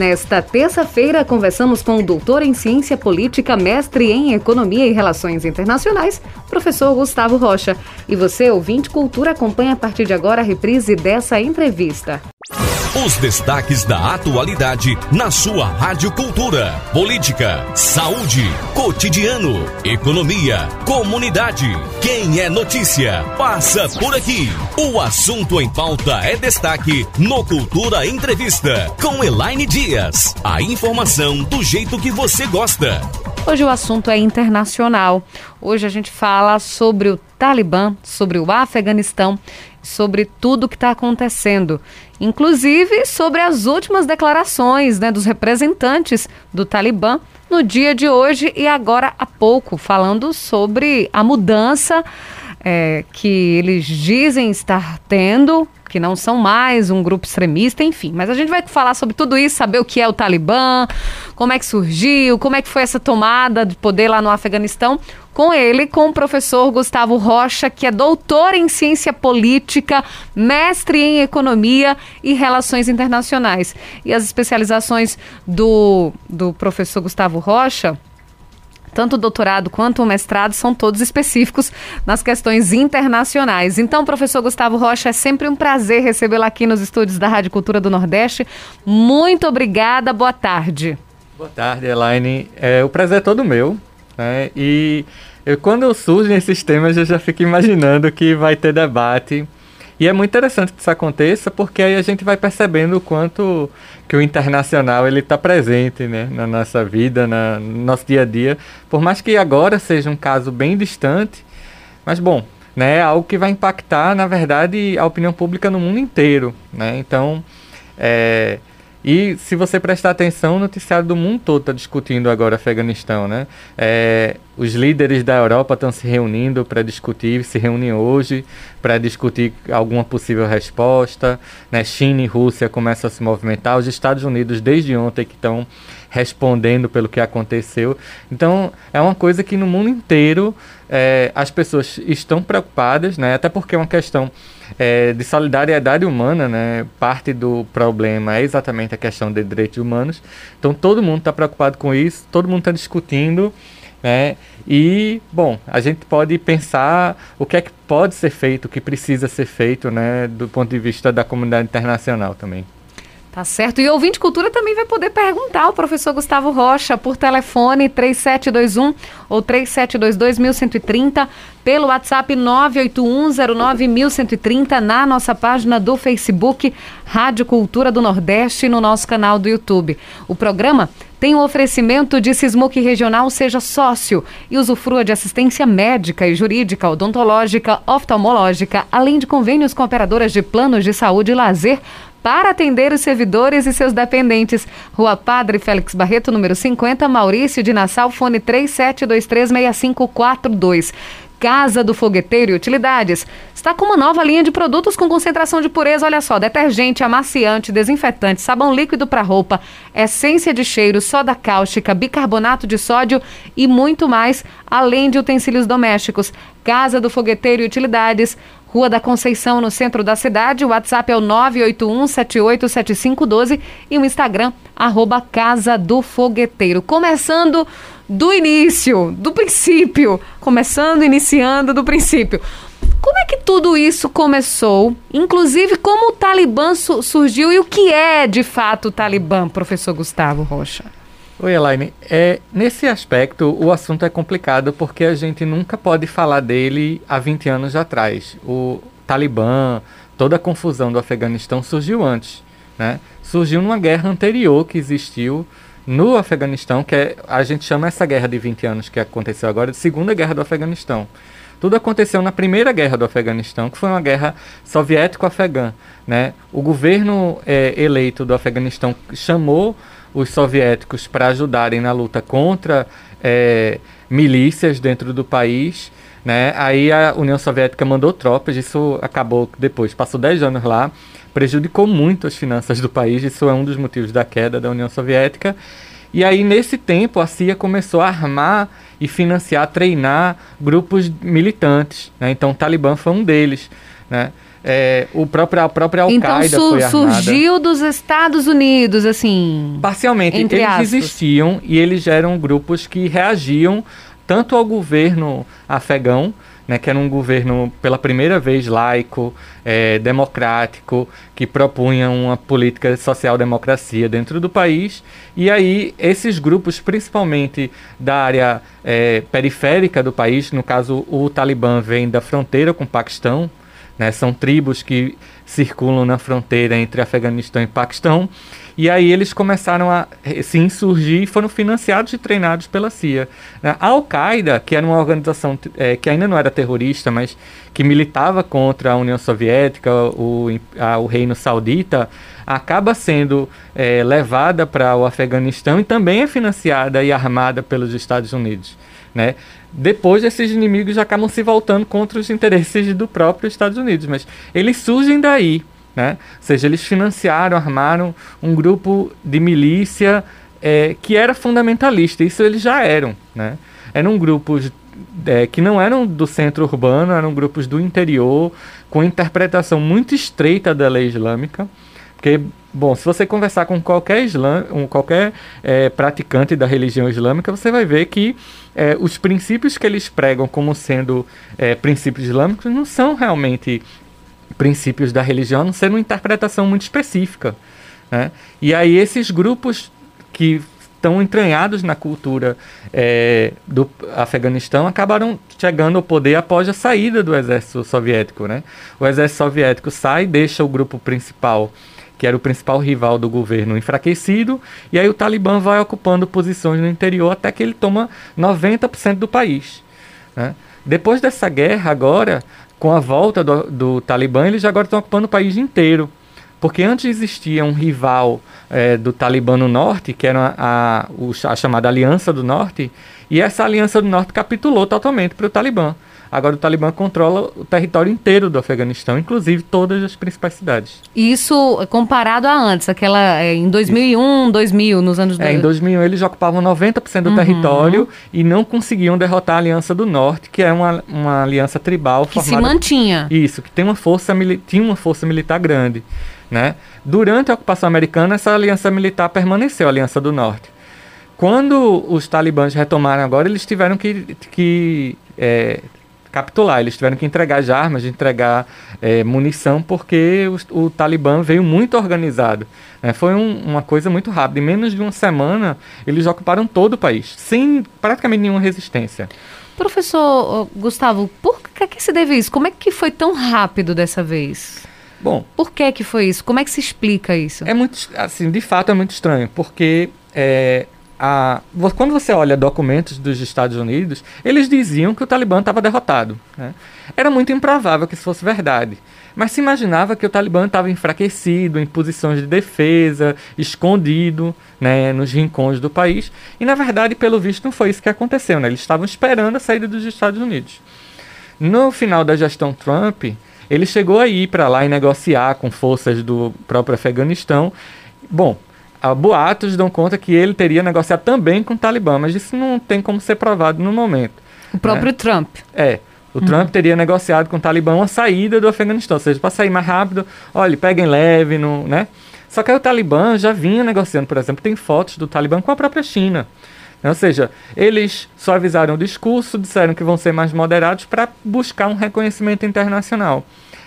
Nesta terça-feira, conversamos com o doutor em ciência política, mestre em economia e relações internacionais, professor Gustavo Rocha. E você, ouvinte Cultura, acompanha a partir de agora a reprise dessa entrevista. Os destaques da atualidade na sua Rádio Cultura. Política, saúde, cotidiano, economia, comunidade. Quem é notícia, passa por aqui. O assunto em pauta é destaque no Cultura Entrevista com Elaine Dias. A informação do jeito que você gosta. Hoje o assunto é internacional. Hoje a gente fala sobre o Talibã, sobre o Afeganistão, sobre tudo o que está acontecendo, inclusive sobre as últimas declarações né, dos representantes do Talibã no dia de hoje e agora há pouco, falando sobre a mudança é, que eles dizem estar tendo que não são mais um grupo extremista, enfim. Mas a gente vai falar sobre tudo isso, saber o que é o Talibã, como é que surgiu, como é que foi essa tomada de poder lá no Afeganistão, com ele, com o professor Gustavo Rocha, que é doutor em ciência política, mestre em economia e relações internacionais. E as especializações do, do professor Gustavo Rocha tanto o doutorado quanto o mestrado são todos específicos nas questões internacionais. Então, professor Gustavo Rocha, é sempre um prazer recebê-lo aqui nos estúdios da Rádio Cultura do Nordeste. Muito obrigada, boa tarde. Boa tarde, Elaine. É, o prazer é todo meu. Né? E eu, quando surgem esses temas, eu já fico imaginando que vai ter debate e é muito interessante que isso aconteça, porque aí a gente vai percebendo o quanto que o internacional ele está presente né, na nossa vida, na, no nosso dia a dia. Por mais que agora seja um caso bem distante, mas bom, né, é algo que vai impactar, na verdade, a opinião pública no mundo inteiro. Né? Então, é, e se você prestar atenção, o noticiário do mundo todo está discutindo agora Afeganistão, né? É, os líderes da Europa estão se reunindo para discutir, se reúnem hoje para discutir alguma possível resposta. Né? China e Rússia começam a se movimentar. Os Estados Unidos, desde ontem, que estão respondendo pelo que aconteceu. Então, é uma coisa que no mundo inteiro é, as pessoas estão preocupadas, né? até porque é uma questão é, de solidariedade humana, né? Parte do problema é exatamente a questão de direitos humanos. Então todo mundo está preocupado com isso, todo mundo está discutindo, né? E bom, a gente pode pensar o que é que pode ser feito, o que precisa ser feito, né? Do ponto de vista da comunidade internacional também. Tá certo. E o ouvinte cultura também vai poder perguntar ao professor Gustavo Rocha por telefone 3721 ou 3722 1130, pelo WhatsApp 981091130, na nossa página do Facebook Rádio Cultura do Nordeste no nosso canal do YouTube. O programa tem o um oferecimento de Sismuc Regional Seja Sócio e usufrua de assistência médica e jurídica, odontológica, oftalmológica, além de convênios com operadoras de planos de saúde e lazer para atender os servidores e seus dependentes. Rua Padre Félix Barreto, número 50, Maurício de Nassau, fone 37236542. Casa do Fogueteiro e Utilidades. Está com uma nova linha de produtos com concentração de pureza. Olha só: detergente, amaciante, desinfetante, sabão líquido para roupa, essência de cheiro, soda cáustica, bicarbonato de sódio e muito mais, além de utensílios domésticos. Casa do Fogueteiro e Utilidades. Rua da Conceição, no centro da cidade. O WhatsApp é o 981-787512 e o Instagram, arroba Casa do Fogueteiro. Começando do início, do princípio. Começando, iniciando do princípio. Como é que tudo isso começou? Inclusive, como o Talibã su surgiu e o que é de fato o Talibã, professor Gustavo Rocha? Oi, Elaine. É, nesse aspecto, o assunto é complicado porque a gente nunca pode falar dele há 20 anos atrás. O Talibã, toda a confusão do Afeganistão surgiu antes. Né? Surgiu numa guerra anterior que existiu no Afeganistão, que é, a gente chama essa guerra de 20 anos que aconteceu agora de Segunda Guerra do Afeganistão. Tudo aconteceu na Primeira Guerra do Afeganistão, que foi uma guerra soviético-afegã. Né? O governo é, eleito do Afeganistão chamou os soviéticos para ajudarem na luta contra é, milícias dentro do país. Né? Aí a União Soviética mandou tropas, isso acabou depois, passou 10 anos lá, prejudicou muito as finanças do país, isso é um dos motivos da queda da União Soviética. E aí, nesse tempo, a CIA começou a armar e financiar, treinar grupos militantes. Né? Então, o Talibã foi um deles. Né? é, o próprio, a própria Al-Qaeda então, su foi armada. surgiu dos Estados Unidos, assim. Parcialmente, eles aspas. existiam e eles eram grupos que reagiam tanto ao governo afegão, né, que era um governo pela primeira vez laico, é, democrático, que propunha uma política social-democracia dentro do país. E aí, esses grupos, principalmente da área é, periférica do país, no caso, o Talibã vem da fronteira com o Paquistão, né, são tribos que circulam na fronteira entre Afeganistão e Paquistão. E aí eles começaram a se insurgir e foram financiados e treinados pela CIA. Né? A Al-Qaeda, que era uma organização é, que ainda não era terrorista, mas que militava contra a União Soviética, o, a, o Reino Saudita, acaba sendo é, levada para o Afeganistão e também é financiada e armada pelos Estados Unidos. Né? Depois esses inimigos acabam se voltando contra os interesses do próprio Estados Unidos, mas eles surgem daí, né? Ou seja, eles financiaram, armaram um grupo de milícia é, que era fundamentalista, isso eles já eram, né? Eram grupos é, que não eram do centro urbano, eram grupos do interior, com interpretação muito estreita da lei islâmica, porque Bom, se você conversar com qualquer, islam, um, qualquer é, praticante da religião islâmica, você vai ver que é, os princípios que eles pregam como sendo é, princípios islâmicos não são realmente princípios da religião, ser uma interpretação muito específica. Né? E aí esses grupos que estão entranhados na cultura é, do Afeganistão acabaram chegando ao poder após a saída do exército soviético. Né? O exército soviético sai, deixa o grupo principal que era o principal rival do governo, enfraquecido, e aí o Talibã vai ocupando posições no interior até que ele toma 90% do país. Né? Depois dessa guerra, agora, com a volta do, do Talibã, eles agora estão ocupando o país inteiro. Porque antes existia um rival é, do Talibã no norte, que era a, a, a chamada Aliança do Norte, e essa Aliança do Norte capitulou totalmente para o Talibã. Agora o Talibã controla o território inteiro do Afeganistão, inclusive todas as principais cidades. Isso comparado a antes, aquela é, em 2001, Isso. 2000, nos anos... É, em 2001 eles ocupavam 90% do uhum. território e não conseguiam derrotar a Aliança do Norte, que é uma, uma aliança tribal que formada... se mantinha. Isso, que tem uma força, tinha uma força militar grande, né? Durante a ocupação americana, essa aliança militar permaneceu, a Aliança do Norte. Quando os talibãs retomaram agora, eles tiveram que, que é, capitular. Eles tiveram que entregar já armas, entregar é, munição, porque o, o, Talibã veio muito organizado. Né? Foi um, uma coisa muito rápida. Em menos de uma semana, eles ocuparam todo o país, sem praticamente nenhuma resistência. Professor Gustavo, por que, que se deve isso? Como é que foi tão rápido dessa vez? Bom, por que que foi isso? Como é que se explica isso? É muito, assim, de fato é muito estranho, porque é, a, quando você olha documentos dos Estados Unidos, eles diziam que o Talibã estava derrotado. Né? Era muito improvável que isso fosse verdade. Mas se imaginava que o Talibã estava enfraquecido, em posições de defesa, escondido né, nos rincões do país. E na verdade, pelo visto, não foi isso que aconteceu. Né? Eles estavam esperando a saída dos Estados Unidos. No final da gestão Trump, ele chegou a ir para lá e negociar com forças do próprio Afeganistão. Bom, a boatos dão conta que ele teria negociado também com o Talibã, mas isso não tem como ser provado no momento. O próprio né? Trump. É. O uhum. Trump teria negociado com o Talibã uma saída do Afeganistão, ou seja, para sair mais rápido, olha, peguem leve, no, né? Só que aí o Talibã já vinha negociando, por exemplo, tem fotos do Talibã com a própria China. Né? Ou seja, eles suavizaram o discurso, disseram que vão ser mais moderados para buscar um reconhecimento internacional.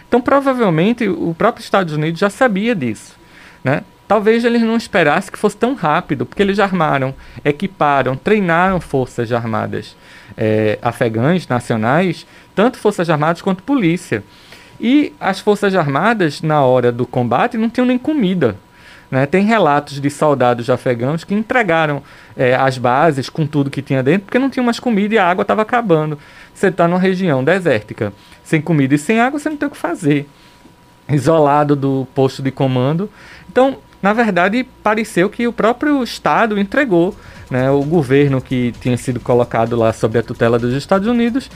Então, provavelmente, o próprio Estados Unidos já sabia disso. Né? Talvez eles não esperassem que fosse tão rápido, porque eles armaram, equiparam, treinaram forças armadas é, afegãs, nacionais, tanto forças armadas quanto polícia. E as forças armadas, na hora do combate, não tinham nem comida. Né? Tem relatos de soldados afegãos que entregaram é, as bases com tudo que tinha dentro, porque não tinha mais comida e a água estava acabando. Você está numa região desértica, sem comida e sem água, você não tem o que fazer. Isolado do posto de comando. Então, na verdade, pareceu que o próprio Estado entregou né, o governo que tinha sido colocado lá sob a tutela dos Estados Unidos.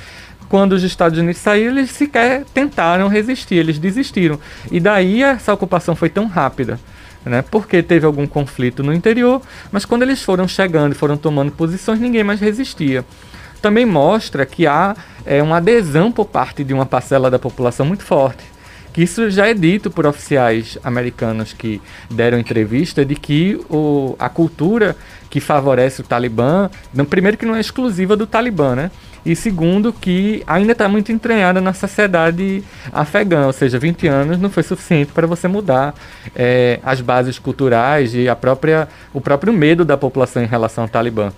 Quando os Estados Unidos saíram, eles sequer tentaram resistir, eles desistiram. E daí essa ocupação foi tão rápida. Né, porque teve algum conflito no interior, mas quando eles foram chegando e foram tomando posições, ninguém mais resistia. Também mostra que há é, uma adesão por parte de uma parcela da população muito forte isso já é dito por oficiais americanos que deram entrevista de que o, a cultura que favorece o Talibã, não, primeiro que não é exclusiva do Talibã, né? E segundo, que ainda está muito entranhada na sociedade afegã, ou seja, 20 anos não foi suficiente para você mudar é, as bases culturais e a própria, o próprio medo da população em relação ao Talibã.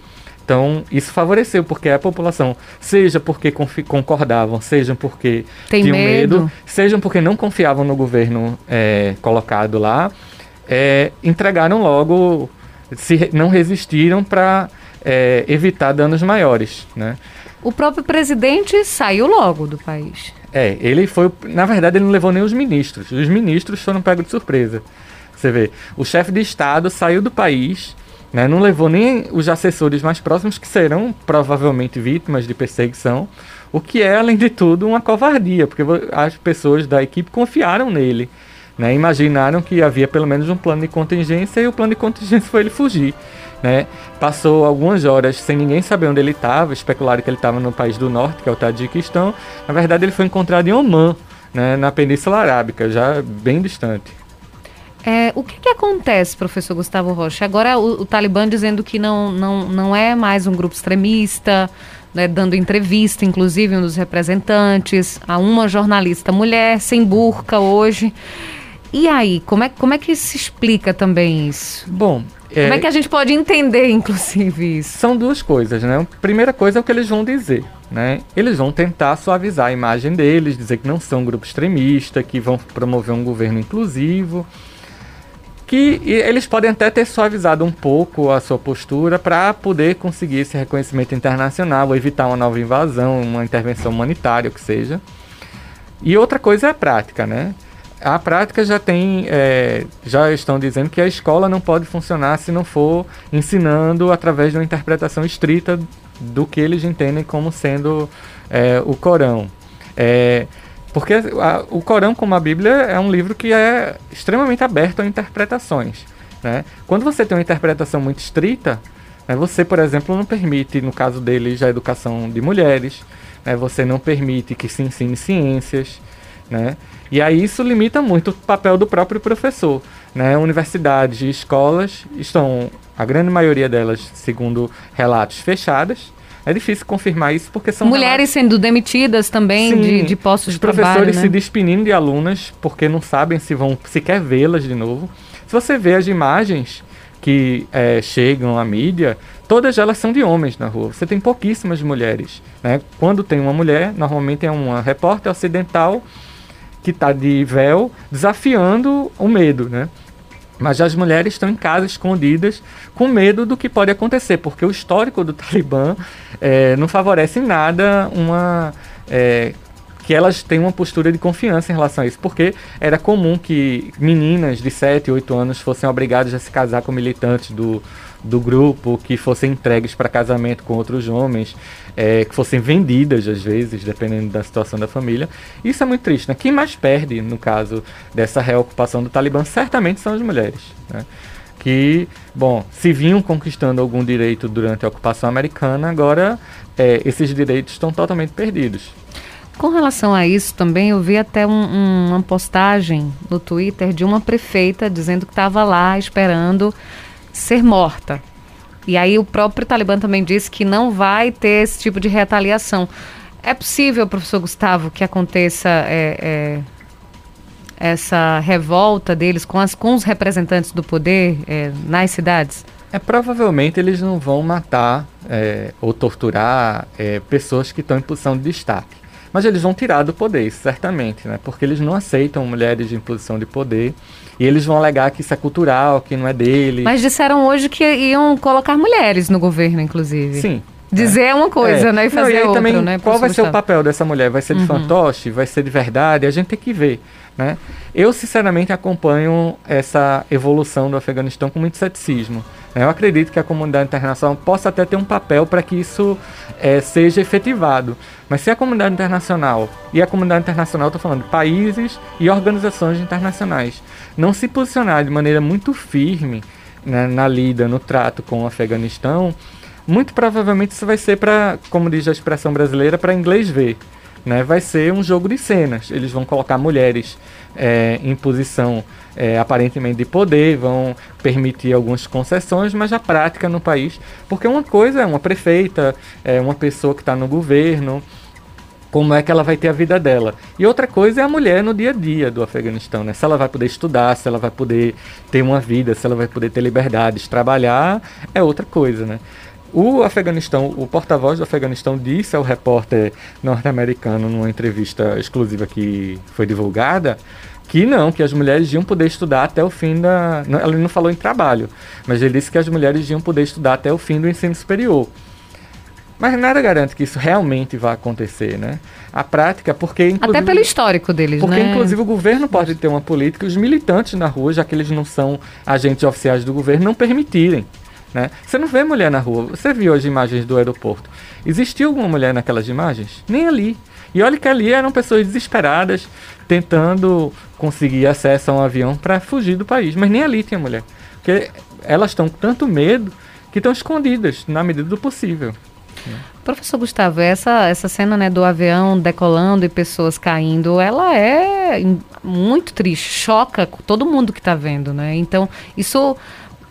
Então, isso favoreceu, porque a população, seja porque concordavam, seja porque Tem tinham medo. medo, sejam porque não confiavam no governo é, colocado lá, é, entregaram logo, se não resistiram para é, evitar danos maiores, né? O próprio presidente saiu logo do país. É, ele foi. Na verdade, ele não levou nem os ministros. Os ministros foram pegos de surpresa. Você vê, o chefe de Estado saiu do país, né, não levou nem os assessores mais próximos, que serão provavelmente vítimas de perseguição, o que é, além de tudo, uma covardia, porque as pessoas da equipe confiaram nele. Né, imaginaram que havia pelo menos um plano de contingência e o plano de contingência foi ele fugir. Né? Passou algumas horas sem ninguém saber onde ele estava, especularam que ele estava no país do norte, que é o Tadjiquistão. Na verdade, ele foi encontrado em Oman, né, na Península Arábica, já bem distante. É, o que, que, acontece, professor Gustavo Rocha? Agora o, o, Talibã dizendo que não, não, não é mais um grupo extremista, né, dando entrevista, inclusive um dos representantes, a uma jornalista mulher sem burca hoje. E aí, como é, como é que se explica também isso? Bom, é, como é que a gente pode entender, inclusive, isso? São duas coisas, né? A primeira coisa é o que eles vão dizer, né? Eles vão tentar suavizar a imagem deles, dizer que não são um grupo extremista, que vão promover um governo inclusivo que eles podem até ter suavizado um pouco a sua postura para poder conseguir esse reconhecimento internacional, evitar uma nova invasão, uma intervenção humanitária, o que seja. E outra coisa é a prática, né? A prática já tem, é, já estão dizendo que a escola não pode funcionar se não for ensinando através de uma interpretação estrita do que eles entendem como sendo é, o Corão. É, porque a, o Corão, como a Bíblia, é um livro que é extremamente aberto a interpretações. Né? Quando você tem uma interpretação muito estrita, né, você, por exemplo, não permite, no caso deles, a educação de mulheres, né, você não permite que se ensine ciências. Né? E aí isso limita muito o papel do próprio professor. Né? Universidades e escolas estão, a grande maioria delas, segundo relatos, fechadas. É difícil confirmar isso porque são mulheres relatos... sendo demitidas também Sim, de, de postos de trabalho. Os professores né? se despedindo de alunas porque não sabem se vão sequer vê-las de novo. Se você vê as imagens que é, chegam à mídia, todas elas são de homens na rua. Você tem pouquíssimas mulheres. Né? Quando tem uma mulher, normalmente é uma repórter ocidental que está de véu desafiando o medo, né? Mas as mulheres estão em casa escondidas com medo do que pode acontecer, porque o histórico do Talibã é, não favorece em nada uma. É, que elas tenham uma postura de confiança em relação a isso, porque era comum que meninas de 7, 8 anos fossem obrigadas a se casar com militantes do, do grupo, que fossem entregues para casamento com outros homens, é, que fossem vendidas às vezes, dependendo da situação da família. Isso é muito triste. Né? Quem mais perde, no caso dessa reocupação do Talibã, certamente são as mulheres. Né? Que, bom, se vinham conquistando algum direito durante a ocupação americana, agora é, esses direitos estão totalmente perdidos. Com relação a isso também, eu vi até um, um, uma postagem no Twitter de uma prefeita dizendo que estava lá esperando ser morta. E aí o próprio Talibã também disse que não vai ter esse tipo de retaliação. É possível, professor Gustavo, que aconteça é, é, essa revolta deles com, as, com os representantes do poder é, nas cidades? É, provavelmente eles não vão matar é, ou torturar é, pessoas que estão em posição de destaque. Mas eles vão tirar do poder, certamente, né? porque eles não aceitam mulheres em posição de poder. E eles vão alegar que isso é cultural, que não é dele. Mas disseram hoje que iam colocar mulheres no governo, inclusive. Sim. Dizer é. uma coisa, é. né? E fazer não, e outra, também, né? Qual vai ser o papel dessa mulher? Vai ser de uhum. fantoche? Vai ser de verdade? A gente tem que ver, né? Eu, sinceramente, acompanho essa evolução do Afeganistão com muito ceticismo. Né? Eu acredito que a comunidade internacional possa até ter um papel para que isso é, seja efetivado. Mas se a comunidade internacional, e a comunidade internacional, estou falando países e organizações internacionais, não se posicionar de maneira muito firme né, na lida, no trato com o Afeganistão, muito provavelmente isso vai ser para, como diz a expressão brasileira, para inglês ver. né, vai ser um jogo de cenas. Eles vão colocar mulheres é, em posição é, aparentemente de poder, vão permitir algumas concessões, mas a prática no país, porque uma coisa é uma prefeita, é uma pessoa que está no governo, como é que ela vai ter a vida dela. E outra coisa é a mulher no dia a dia do Afeganistão, né? Se ela vai poder estudar, se ela vai poder ter uma vida, se ela vai poder ter liberdades, trabalhar, é outra coisa, né? O Afeganistão, o porta-voz do Afeganistão disse ao repórter norte-americano numa entrevista exclusiva que foi divulgada que não, que as mulheres iam poder estudar até o fim da. Ela não falou em trabalho, mas ele disse que as mulheres iam poder estudar até o fim do ensino superior. Mas nada garante que isso realmente vá acontecer, né? A prática, porque Até pelo histórico deles, porque, né? Porque inclusive o governo pode ter uma política, os militantes na rua, já que eles não são agentes oficiais do governo, não permitirem. Né? Você não vê mulher na rua. Você viu as imagens do aeroporto. Existiu alguma mulher naquelas imagens? Nem ali. E olha que ali eram pessoas desesperadas tentando conseguir acesso a um avião para fugir do país. Mas nem ali tinha mulher. Porque elas estão com tanto medo que estão escondidas na medida do possível. Professor Gustavo, essa, essa cena né, do avião decolando e pessoas caindo, ela é muito triste, choca todo mundo que está vendo, né? Então, isso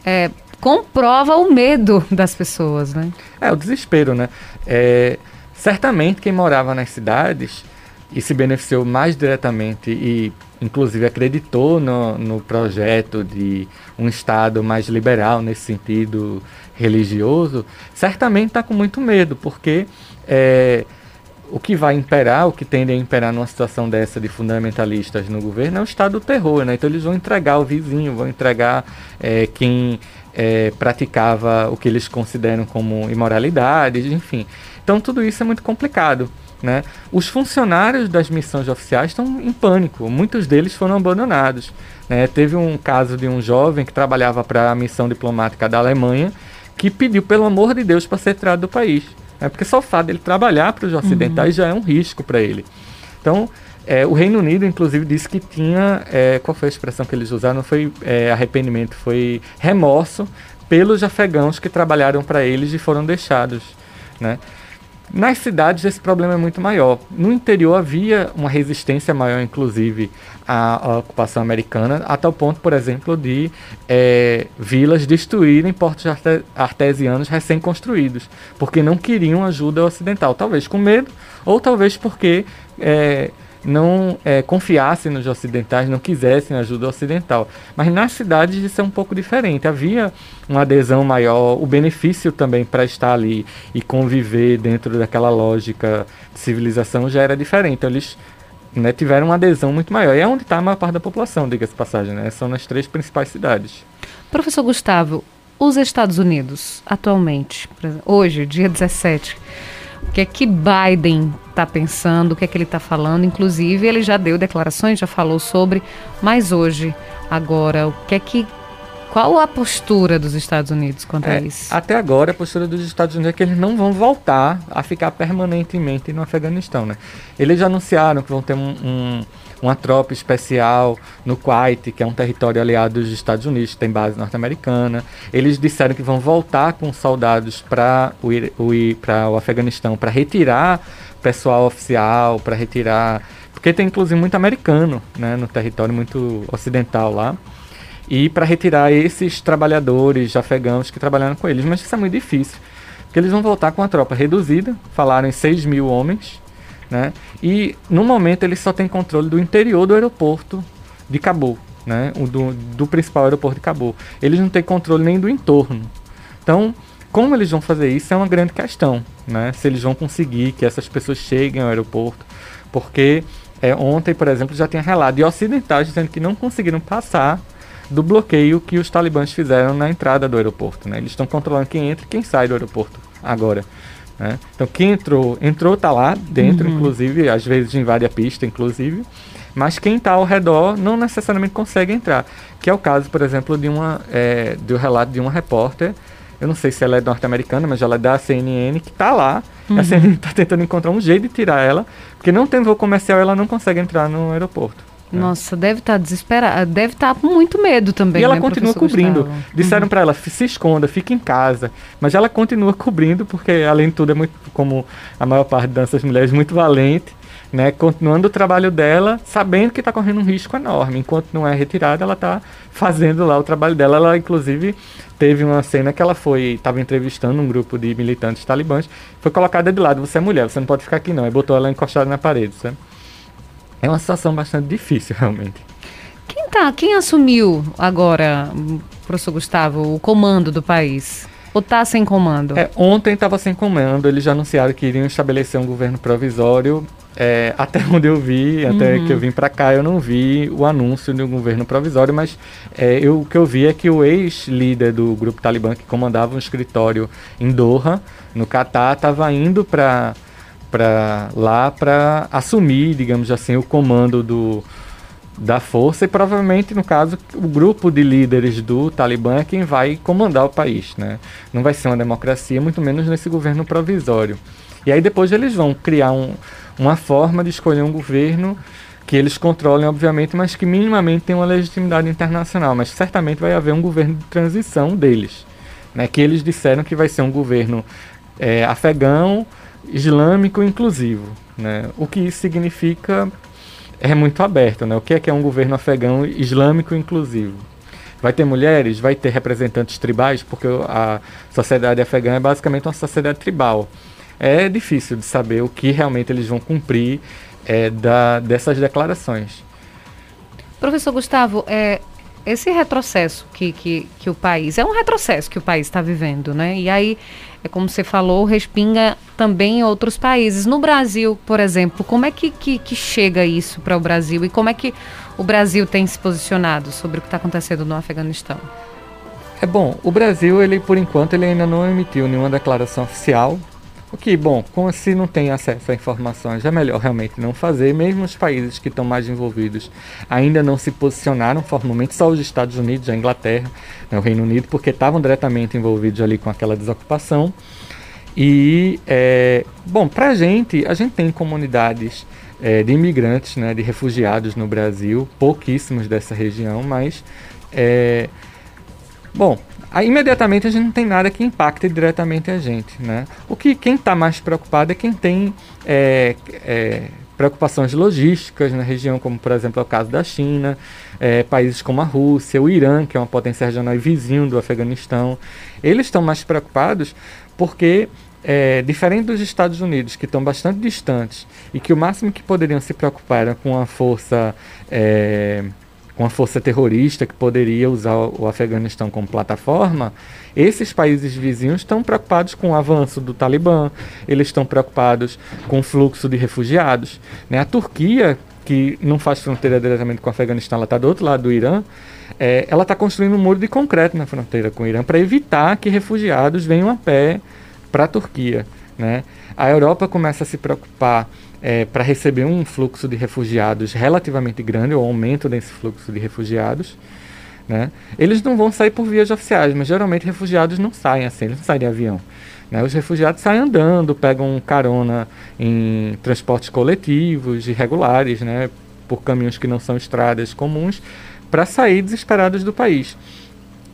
é, comprova o medo das pessoas, né? É, o desespero, né? É, certamente quem morava nas cidades e se beneficiou mais diretamente e inclusive acreditou no, no projeto de um Estado mais liberal nesse sentido religioso, certamente está com muito medo, porque é, o que vai imperar, o que tende a imperar numa situação dessa de fundamentalistas no governo é o estado do terror, né? Então eles vão entregar o vizinho, vão entregar é, quem é, praticava o que eles consideram como imoralidade, enfim. Então tudo isso é muito complicado. Né? Os funcionários das missões oficiais estão em pânico, muitos deles foram abandonados. Né? Teve um caso de um jovem que trabalhava para a missão diplomática da Alemanha que pediu, pelo amor de Deus, para ser tirado do país. Né? Porque só o fato dele trabalhar para os ocidentais uhum. já é um risco para ele. Então, é, o Reino Unido, inclusive, disse que tinha. É, qual foi a expressão que eles usaram? Não foi é, arrependimento, foi remorso pelos afegãos que trabalharam para eles e foram deixados. Né? Nas cidades esse problema é muito maior. No interior havia uma resistência maior, inclusive, à, à ocupação americana, a tal ponto, por exemplo, de é, vilas destruírem portos arte artesianos recém-construídos, porque não queriam ajuda ocidental. Talvez com medo, ou talvez porque é, não é, confiassem nos ocidentais, não quisessem ajuda ocidental. Mas nas cidades isso é um pouco diferente. Havia uma adesão maior, o benefício também para estar ali e conviver dentro daquela lógica de civilização já era diferente. Então, eles né, tiveram uma adesão muito maior. E é onde está a maior parte da população, diga-se passagem. Né? São nas três principais cidades. Professor Gustavo, os Estados Unidos, atualmente, hoje, dia 17, o que é que Biden está pensando, o que é que ele está falando. Inclusive, ele já deu declarações, já falou sobre, mas hoje, agora, o que é que. Qual a postura dos Estados Unidos quanto é, a isso? Até agora, a postura dos Estados Unidos é que eles não vão voltar a ficar permanentemente no Afeganistão. Né? Eles já anunciaram que vão ter um, um uma tropa especial no Kuwait, que é um território aliado dos Estados Unidos, tem base norte-americana. Eles disseram que vão voltar com soldados para o, o, o Afeganistão para retirar pessoal oficial, para retirar. Porque tem inclusive muito americano né, no território, muito ocidental lá. E para retirar esses trabalhadores afegãos que trabalharam com eles. Mas isso é muito difícil. Porque eles vão voltar com a tropa reduzida, falaram em 6 mil homens. Né? E no momento eles só têm controle do interior do aeroporto de Cabo, né? Do, do principal aeroporto de Cabo. Eles não têm controle nem do entorno. Então, como eles vão fazer isso é uma grande questão, né? Se eles vão conseguir que essas pessoas cheguem ao aeroporto, porque é, ontem, por exemplo, já tinha relato de ocidentais dizendo que não conseguiram passar do bloqueio que os talibãs fizeram na entrada do aeroporto, né? Eles estão controlando quem entra e quem sai do aeroporto agora. Né? Então quem entrou, entrou tá lá dentro, uhum. inclusive, às vezes invade a pista, inclusive, mas quem está ao redor não necessariamente consegue entrar. Que é o caso, por exemplo, de uma é, do relato de uma repórter eu não sei se ela é norte-americana, mas ela é da CNN, que está lá. Uhum. A CNN está tentando encontrar um jeito de tirar ela, porque não tem voo comercial, ela não consegue entrar no aeroporto. Né? Nossa, deve estar tá desesperada, deve estar tá com muito medo também. E ela né, continua cobrindo. Gustavo? Disseram uhum. para ela, se esconda, fique em casa. Mas ela continua cobrindo, porque além de tudo é muito, como a maior parte dessas mulheres, muito valente. Né, continuando o trabalho dela, sabendo que está correndo um risco enorme. Enquanto não é retirada, ela está fazendo lá o trabalho dela. Ela, inclusive, teve uma cena que ela foi, estava entrevistando um grupo de militantes talibãs, foi colocada de lado, você é mulher, você não pode ficar aqui não, e botou ela encostada na parede, sabe? É uma situação bastante difícil, realmente. Quem tá, quem assumiu agora, professor Gustavo, o comando do país? Ou está sem comando? É, ontem estava sem comando, eles já anunciaram que iriam estabelecer um governo provisório é, até onde eu vi, até uhum. que eu vim para cá, eu não vi o anúncio de um governo provisório, mas é, eu, o que eu vi é que o ex-líder do grupo Talibã, que comandava um escritório em Doha, no Catar, estava indo para lá para assumir, digamos assim, o comando do, da força e provavelmente, no caso, o grupo de líderes do Talibã é quem vai comandar o país. Né? Não vai ser uma democracia, muito menos nesse governo provisório. E aí depois eles vão criar um, uma forma de escolher um governo que eles controlem, obviamente, mas que minimamente tem uma legitimidade internacional. Mas certamente vai haver um governo de transição deles, né? que eles disseram que vai ser um governo é, afegão, islâmico inclusivo. Né? O que isso significa é muito aberto. Né? O que é que é um governo afegão islâmico inclusivo? Vai ter mulheres, vai ter representantes tribais, porque a sociedade afegã é basicamente uma sociedade tribal é difícil de saber o que realmente eles vão cumprir é, da, dessas declarações. Professor Gustavo, é, esse retrocesso que, que, que o país. É um retrocesso que o país está vivendo, né? E aí, é como você falou, respinga também em outros países. No Brasil, por exemplo, como é que, que, que chega isso para o Brasil e como é que o Brasil tem se posicionado sobre o que está acontecendo no Afeganistão? É bom, o Brasil, ele por enquanto, ele ainda não emitiu nenhuma declaração oficial o que, bom, como se não tem acesso a informações, é melhor realmente não fazer. Mesmo os países que estão mais envolvidos ainda não se posicionaram formalmente, só os Estados Unidos, a Inglaterra, né, o Reino Unido, porque estavam diretamente envolvidos ali com aquela desocupação. E, é, bom, para a gente, a gente tem comunidades é, de imigrantes, né, de refugiados no Brasil, pouquíssimos dessa região, mas, é, bom, Aí, imediatamente a gente não tem nada que impacte diretamente a gente, né? O que quem está mais preocupado é quem tem é, é, preocupações logísticas na região, como por exemplo é o caso da China, é, países como a Rússia, o Irã, que é uma potência regional e vizinho do Afeganistão, eles estão mais preocupados porque é, diferente dos Estados Unidos, que estão bastante distantes e que o máximo que poderiam se preocupar era com a força é, com a força terrorista que poderia usar o Afeganistão como plataforma, esses países vizinhos estão preocupados com o avanço do Talibã, eles estão preocupados com o fluxo de refugiados. Né? A Turquia, que não faz fronteira diretamente com o Afeganistão, ela está do outro lado do Irã, é, ela está construindo um muro de concreto na fronteira com o Irã para evitar que refugiados venham a pé para a Turquia. Né? A Europa começa a se preocupar é, para receber um fluxo de refugiados relativamente grande, ou aumento desse fluxo de refugiados, né? Eles não vão sair por vias oficiais, mas geralmente refugiados não saem assim, eles não saem de avião. Né? Os refugiados saem andando, pegam carona em transportes coletivos irregulares, né? por caminhos que não são estradas comuns, para sair desesperados do país.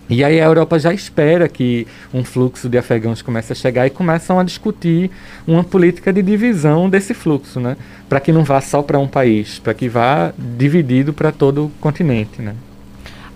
E aí a Europa já espera que um fluxo de afegãos comece a chegar e começam a discutir uma política de divisão desse fluxo, né? Para que não vá só para um país, para que vá dividido para todo o continente, né?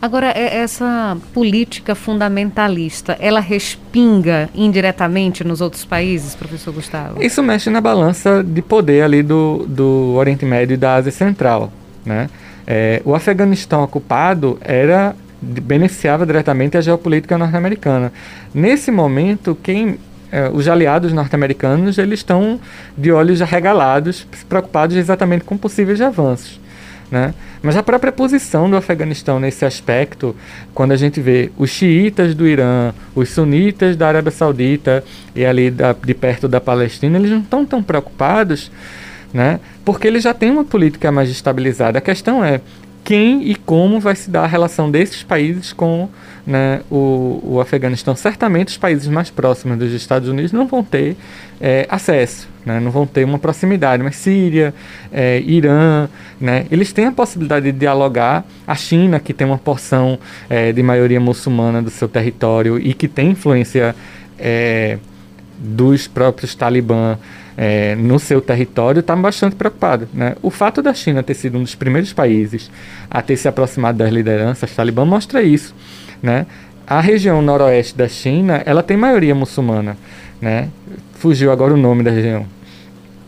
Agora, essa política fundamentalista, ela respinga indiretamente nos outros países, professor Gustavo? Isso mexe na balança de poder ali do, do Oriente Médio e da Ásia Central, né? É, o Afeganistão ocupado era beneficiava diretamente a geopolítica norte-americana. Nesse momento, quem eh, os aliados norte-americanos eles estão de olhos arregalados, preocupados exatamente com possíveis avanços. Né? Mas a própria posição do Afeganistão nesse aspecto, quando a gente vê os xiitas do Irã, os sunitas da Arábia Saudita e ali da, de perto da Palestina, eles não estão tão preocupados, né? porque eles já têm uma política mais estabilizada. A questão é, quem e como vai se dar a relação desses países com né, o, o Afeganistão. Certamente os países mais próximos dos Estados Unidos não vão ter é, acesso, né, não vão ter uma proximidade, mas Síria, é, Irã, né, eles têm a possibilidade de dialogar. A China, que tem uma porção é, de maioria muçulmana do seu território e que tem influência é, dos próprios talibã é, no seu território está bastante preocupado. Né? O fato da China ter sido um dos primeiros países a ter se aproximado das lideranças talibã mostra isso. Né? A região noroeste da China ela tem maioria muçulmana. Né? Fugiu agora o nome da região.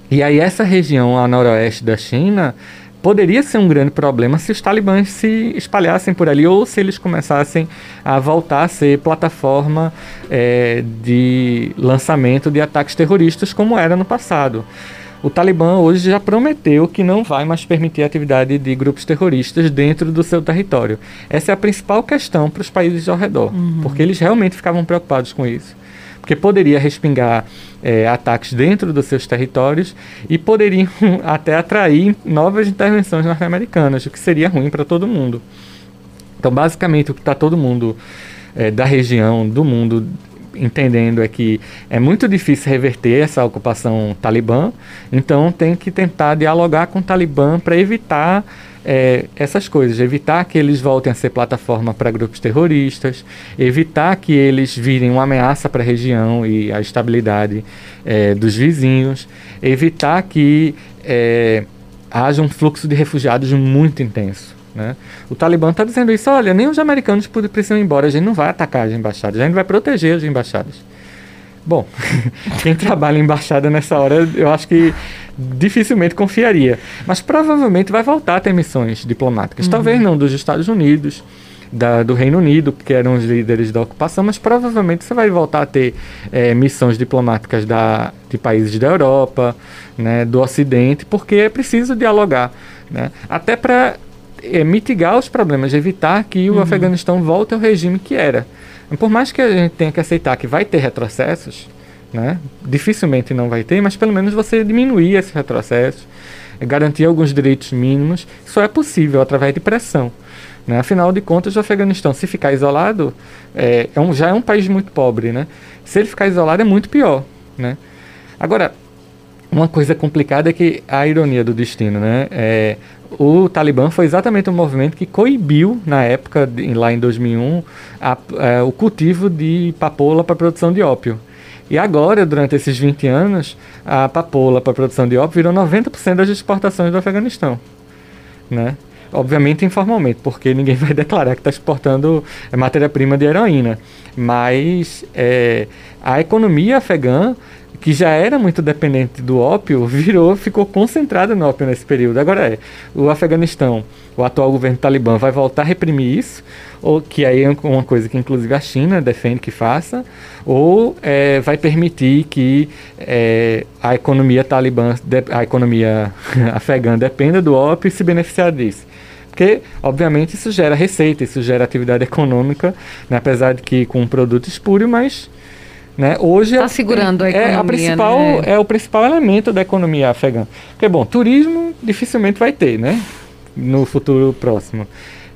E aí essa região a noroeste da China poderia ser um grande problema se os talibãs se espalhassem por ali ou se eles começassem a voltar a ser plataforma é, de lançamento de ataques terroristas como era no passado. O Talibã hoje já prometeu que não vai mais permitir a atividade de grupos terroristas dentro do seu território. Essa é a principal questão para os países ao redor, uhum. porque eles realmente ficavam preocupados com isso porque poderia respingar é, ataques dentro dos seus territórios e poderiam até atrair novas intervenções norte-americanas, o que seria ruim para todo mundo. Então, basicamente, o que está todo mundo é, da região, do mundo, entendendo é que é muito difícil reverter essa ocupação talibã, então tem que tentar dialogar com o talibã para evitar é, essas coisas, evitar que eles voltem a ser plataforma para grupos terroristas, evitar que eles virem uma ameaça para a região e a estabilidade é, dos vizinhos, evitar que é, haja um fluxo de refugiados muito intenso. Né? O Talibã está dizendo isso: olha, nem os americanos precisam ir embora, a gente não vai atacar as embaixadas, a gente vai proteger as embaixadas. Bom, quem trabalha em embaixada nessa hora, eu acho que dificilmente confiaria. Mas provavelmente vai voltar a ter missões diplomáticas. Uhum. Talvez não dos Estados Unidos, da, do Reino Unido, que eram os líderes da ocupação, mas provavelmente você vai voltar a ter é, missões diplomáticas da, de países da Europa, né, do Ocidente, porque é preciso dialogar. Né, até para é, mitigar os problemas, evitar que o uhum. Afeganistão volte ao regime que era. Por mais que a gente tenha que aceitar que vai ter retrocessos, né? Dificilmente não vai ter, mas pelo menos você diminuir esse retrocesso, garantir alguns direitos mínimos, só é possível através de pressão. Né? Afinal de contas, o Afeganistão, se ficar isolado, é, é um, já é um país muito pobre. Né? Se ele ficar isolado, é muito pior. Né? Agora, uma coisa complicada é que a ironia do destino, né? É, o Talibã foi exatamente o movimento que coibiu, na época, de, lá em 2001, a, a, é, o cultivo de papoula para produção de ópio. E agora, durante esses 20 anos, a papoula para produção de ópio virou 90% das exportações do Afeganistão. Né? Obviamente informalmente, porque ninguém vai declarar que está exportando matéria-prima de heroína. Mas é, a economia afegã que já era muito dependente do ópio, virou, ficou concentrada no ópio nesse período. Agora é, o Afeganistão, o atual governo talibã vai voltar a reprimir isso, ou que aí é uma coisa que inclusive a China defende que faça, ou é, vai permitir que é, a economia talibã, a economia afegã dependa do ópio e se beneficiar disso. Porque, obviamente, isso gera receita, isso gera atividade econômica, né, apesar de que com um produto espúrio, mas né? Hoje está é, segurando a economia. É, a principal, né? é o principal elemento da economia afegã. Porque, bom, turismo dificilmente vai ter, né? No futuro próximo.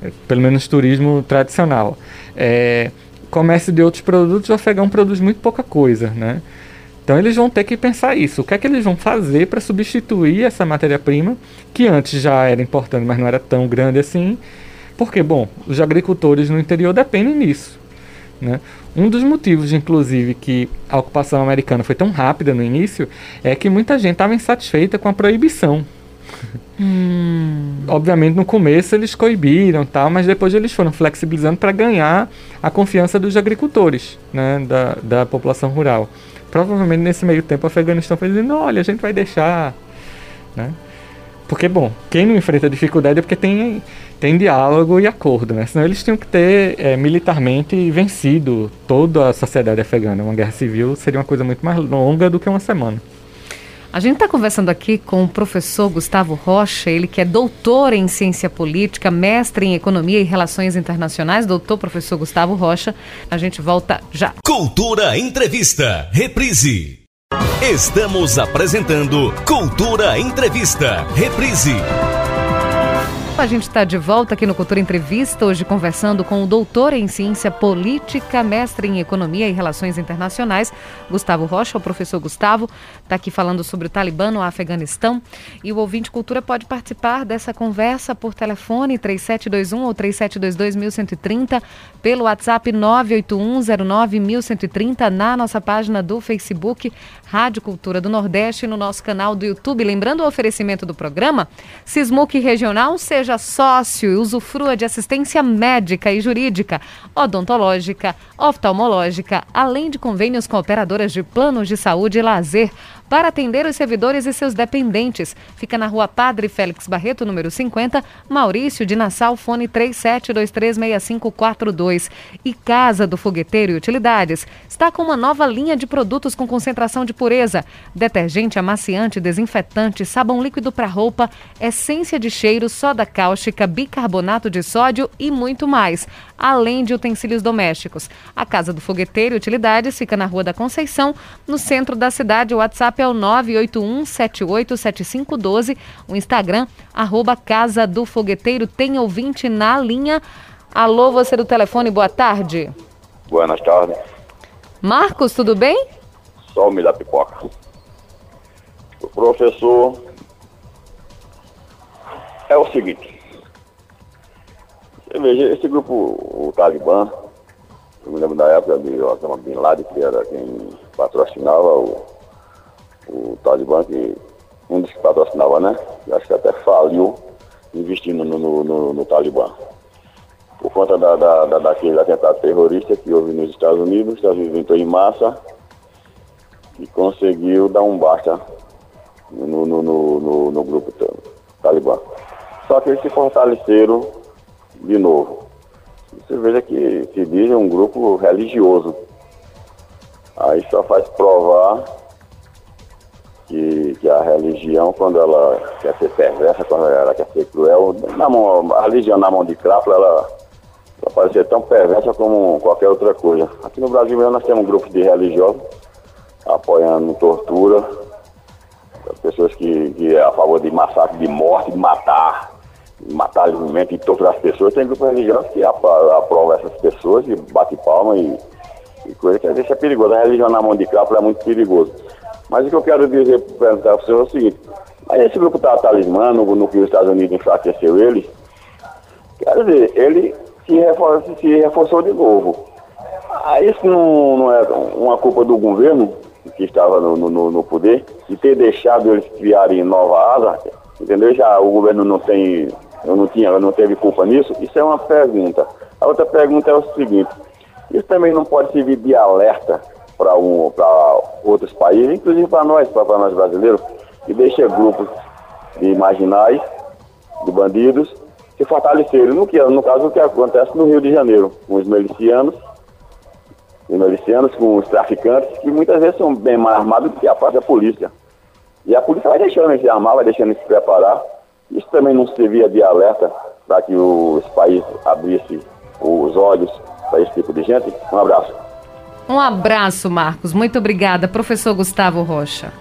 É, pelo menos turismo tradicional. É, comércio de outros produtos, o afegão produz muito pouca coisa, né? Então eles vão ter que pensar isso. O que é que eles vão fazer para substituir essa matéria-prima, que antes já era importante, mas não era tão grande assim? Porque, bom, os agricultores no interior dependem disso. Né? Um dos motivos, inclusive, que a ocupação americana foi tão rápida no início é que muita gente estava insatisfeita com a proibição. Hum. Obviamente, no começo eles coibiram, tal, mas depois eles foram flexibilizando para ganhar a confiança dos agricultores, né, da, da população rural. Provavelmente nesse meio tempo o Afeganistão foi dizendo: olha, a gente vai deixar. Né? Porque, bom, quem não enfrenta dificuldade é porque tem tem diálogo e acordo, né? Senão eles tinham que ter é, militarmente vencido toda a sociedade afegana. Uma guerra civil seria uma coisa muito mais longa do que uma semana. A gente está conversando aqui com o professor Gustavo Rocha, ele que é doutor em ciência política, mestre em economia e relações internacionais, doutor professor Gustavo Rocha. A gente volta já. Cultura Entrevista, reprise. Estamos apresentando Cultura Entrevista, reprise. A gente está de volta aqui no Cultura Entrevista, hoje conversando com o doutor em ciência política, mestre em economia e relações internacionais, Gustavo Rocha. O professor Gustavo está aqui falando sobre o Talibã no Afeganistão. E o ouvinte Cultura pode participar dessa conversa por telefone 3721 ou 3722 pelo WhatsApp 98109 na nossa página do Facebook Rádio Cultura do Nordeste, no nosso canal do YouTube. Lembrando o oferecimento do programa, Sismuc Regional, seja Seja sócio e usufrua de assistência médica e jurídica, odontológica, oftalmológica, além de convênios com operadoras de planos de saúde e lazer para atender os servidores e seus dependentes. Fica na rua Padre Félix Barreto, número 50, Maurício de Nassau, fone 37236542. E Casa do Fogueteiro e Utilidades está com uma nova linha de produtos com concentração de pureza: detergente, amaciante, desinfetante, sabão líquido para roupa, essência de cheiro, soda cáustica, bicarbonato de sódio e muito mais, além de utensílios domésticos. A Casa do Fogueteiro e Utilidades fica na Rua da Conceição, no centro da cidade. O WhatsApp é o 981787512. O Instagram, arroba Casa do Fogueteiro. Tem ouvinte na linha. Alô, você do telefone, boa tarde. Boas tardes. Marcos, tudo bem? Só me dá pipoca. O professor, é o seguinte. Veja, esse grupo, o Talibã, eu me lembro da época de Osama Bin Laden, que era quem patrocinava o, o Talibã, que um dos que patrocinava, né? Acho que até faliu investindo no, no, no, no Talibã. Por conta da, da, da, daquele atentado terrorista que houve nos Estados Unidos, os Estados entrou em massa e conseguiu dar um basta no, no, no, no grupo Talibã. Só que eles se fortaleceram de novo. Você veja que se diz um grupo religioso. Aí só faz provar que, que a religião, quando ela quer ser perversa, quando ela quer ser cruel, na mão, a religião na mão de crápula, ela, ela pode ser tão perversa como qualquer outra coisa. Aqui no Brasil mesmo nós temos grupos de religiosos apoiando tortura, pessoas que, que é a favor de massacre, de morte, de matar, matar livremente e torturar as pessoas. Tem grupos religiosos que aprovam essas pessoas e bate palma e, e coisa que deixa perigoso. A religião na mão de crápula é muito perigoso. Mas o que eu quero dizer, para o senhor é o seguinte, mas esse grupo tá talismano, no que os Estados Unidos enfraqueceu ele, quer dizer, ele se, reforçou, se reforçou de novo. Ah, isso não, não é uma culpa do governo que estava no, no, no poder, de ter deixado eles criarem nova asa, entendeu? Já o governo não tem, eu não tinha, não teve culpa nisso. Isso é uma pergunta. A outra pergunta é o seguinte, isso também não pode servir de alerta para um, outros países, inclusive para nós, para nós brasileiros, e deixa grupos de marginais, de bandidos, se fortalecerem. No, que, no caso, o que acontece no Rio de Janeiro, com os milicianos, os milicianos com os traficantes, que muitas vezes são bem mais armados do que a própria polícia. E a polícia vai deixando eles se armar, vai deixando eles se preparar. Isso também não servia de alerta para que os países abrissem os olhos para esse tipo de gente. Um abraço. Um abraço, Marcos. Muito obrigada, professor Gustavo Rocha.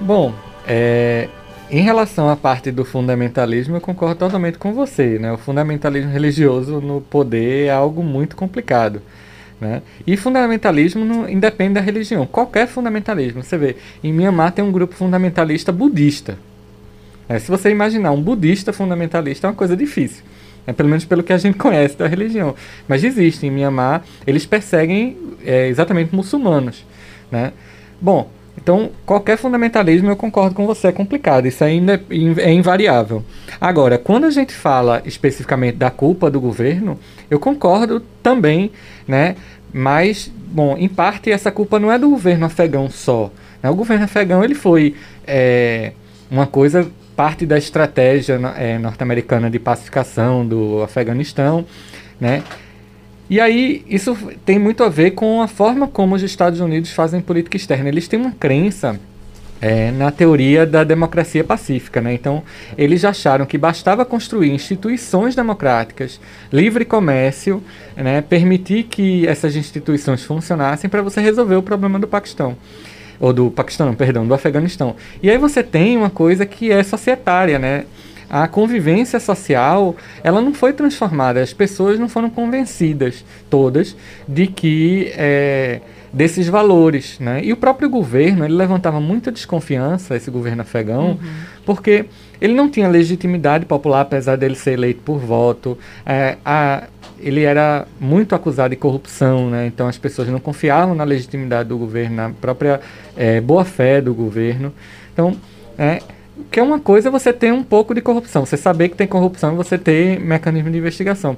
Bom, é, em relação à parte do fundamentalismo, eu concordo totalmente com você. Né? O fundamentalismo religioso no poder é algo muito complicado. Né? E fundamentalismo não independe da religião. Qualquer fundamentalismo. Você vê, em Myanmar tem um grupo fundamentalista budista. É, se você imaginar um budista fundamentalista é uma coisa difícil. É, pelo menos pelo que a gente conhece da religião. Mas existe em Myanmar, eles perseguem é, exatamente muçulmanos. Né? Bom, então qualquer fundamentalismo eu concordo com você, é complicado, isso ainda é, é invariável. Agora, quando a gente fala especificamente da culpa do governo, eu concordo também, né? Mas, bom, em parte essa culpa não é do governo afegão só. Né? O governo afegão ele foi é, uma coisa parte da estratégia é, norte-americana de pacificação do Afeganistão, né? E aí isso tem muito a ver com a forma como os Estados Unidos fazem política externa. Eles têm uma crença é, na teoria da democracia pacífica. Né? Então, eles acharam que bastava construir instituições democráticas, livre comércio, né? permitir que essas instituições funcionassem para você resolver o problema do Paquistão ou do Paquistão, perdão, do Afeganistão. E aí você tem uma coisa que é societária, né? a convivência social ela não foi transformada, as pessoas não foram convencidas todas de que é, desses valores, né? E o próprio governo ele levantava muita desconfiança esse governo afegão, uhum. porque ele não tinha legitimidade popular apesar dele ser eleito por voto, é, a, ele era muito acusado de corrupção, né? Então as pessoas não confiavam na legitimidade do governo, na própria é, boa fé do governo, então é, que é uma coisa você ter um pouco de corrupção, você saber que tem corrupção e você ter mecanismo de investigação.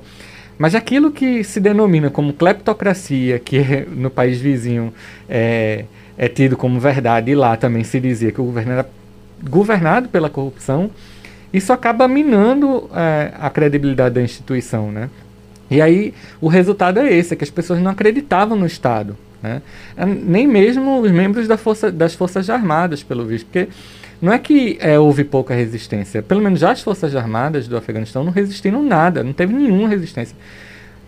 Mas aquilo que se denomina como cleptocracia, que é, no país vizinho é, é tido como verdade, e lá também se dizia que o governo era governado pela corrupção, isso acaba minando é, a credibilidade da instituição, né? E aí o resultado é esse, é que as pessoas não acreditavam no Estado, né? Nem mesmo os membros da força, das Forças Armadas, pelo visto, porque não é que é, houve pouca resistência. Pelo menos já as Forças Armadas do Afeganistão não resistiram nada, não teve nenhuma resistência.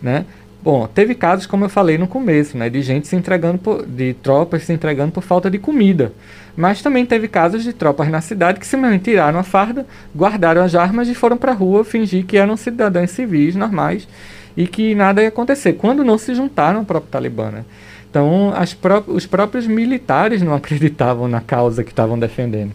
Né? Bom, teve casos, como eu falei no começo, né, de gente se entregando, por, de tropas se entregando por falta de comida. Mas também teve casos de tropas na cidade que simplesmente tiraram a farda, guardaram as armas e foram para a rua fingir que eram cidadãos civis normais e que nada ia acontecer, quando não se juntaram ao próprio Talibã. Né? Então, pró os próprios militares não acreditavam na causa que estavam defendendo.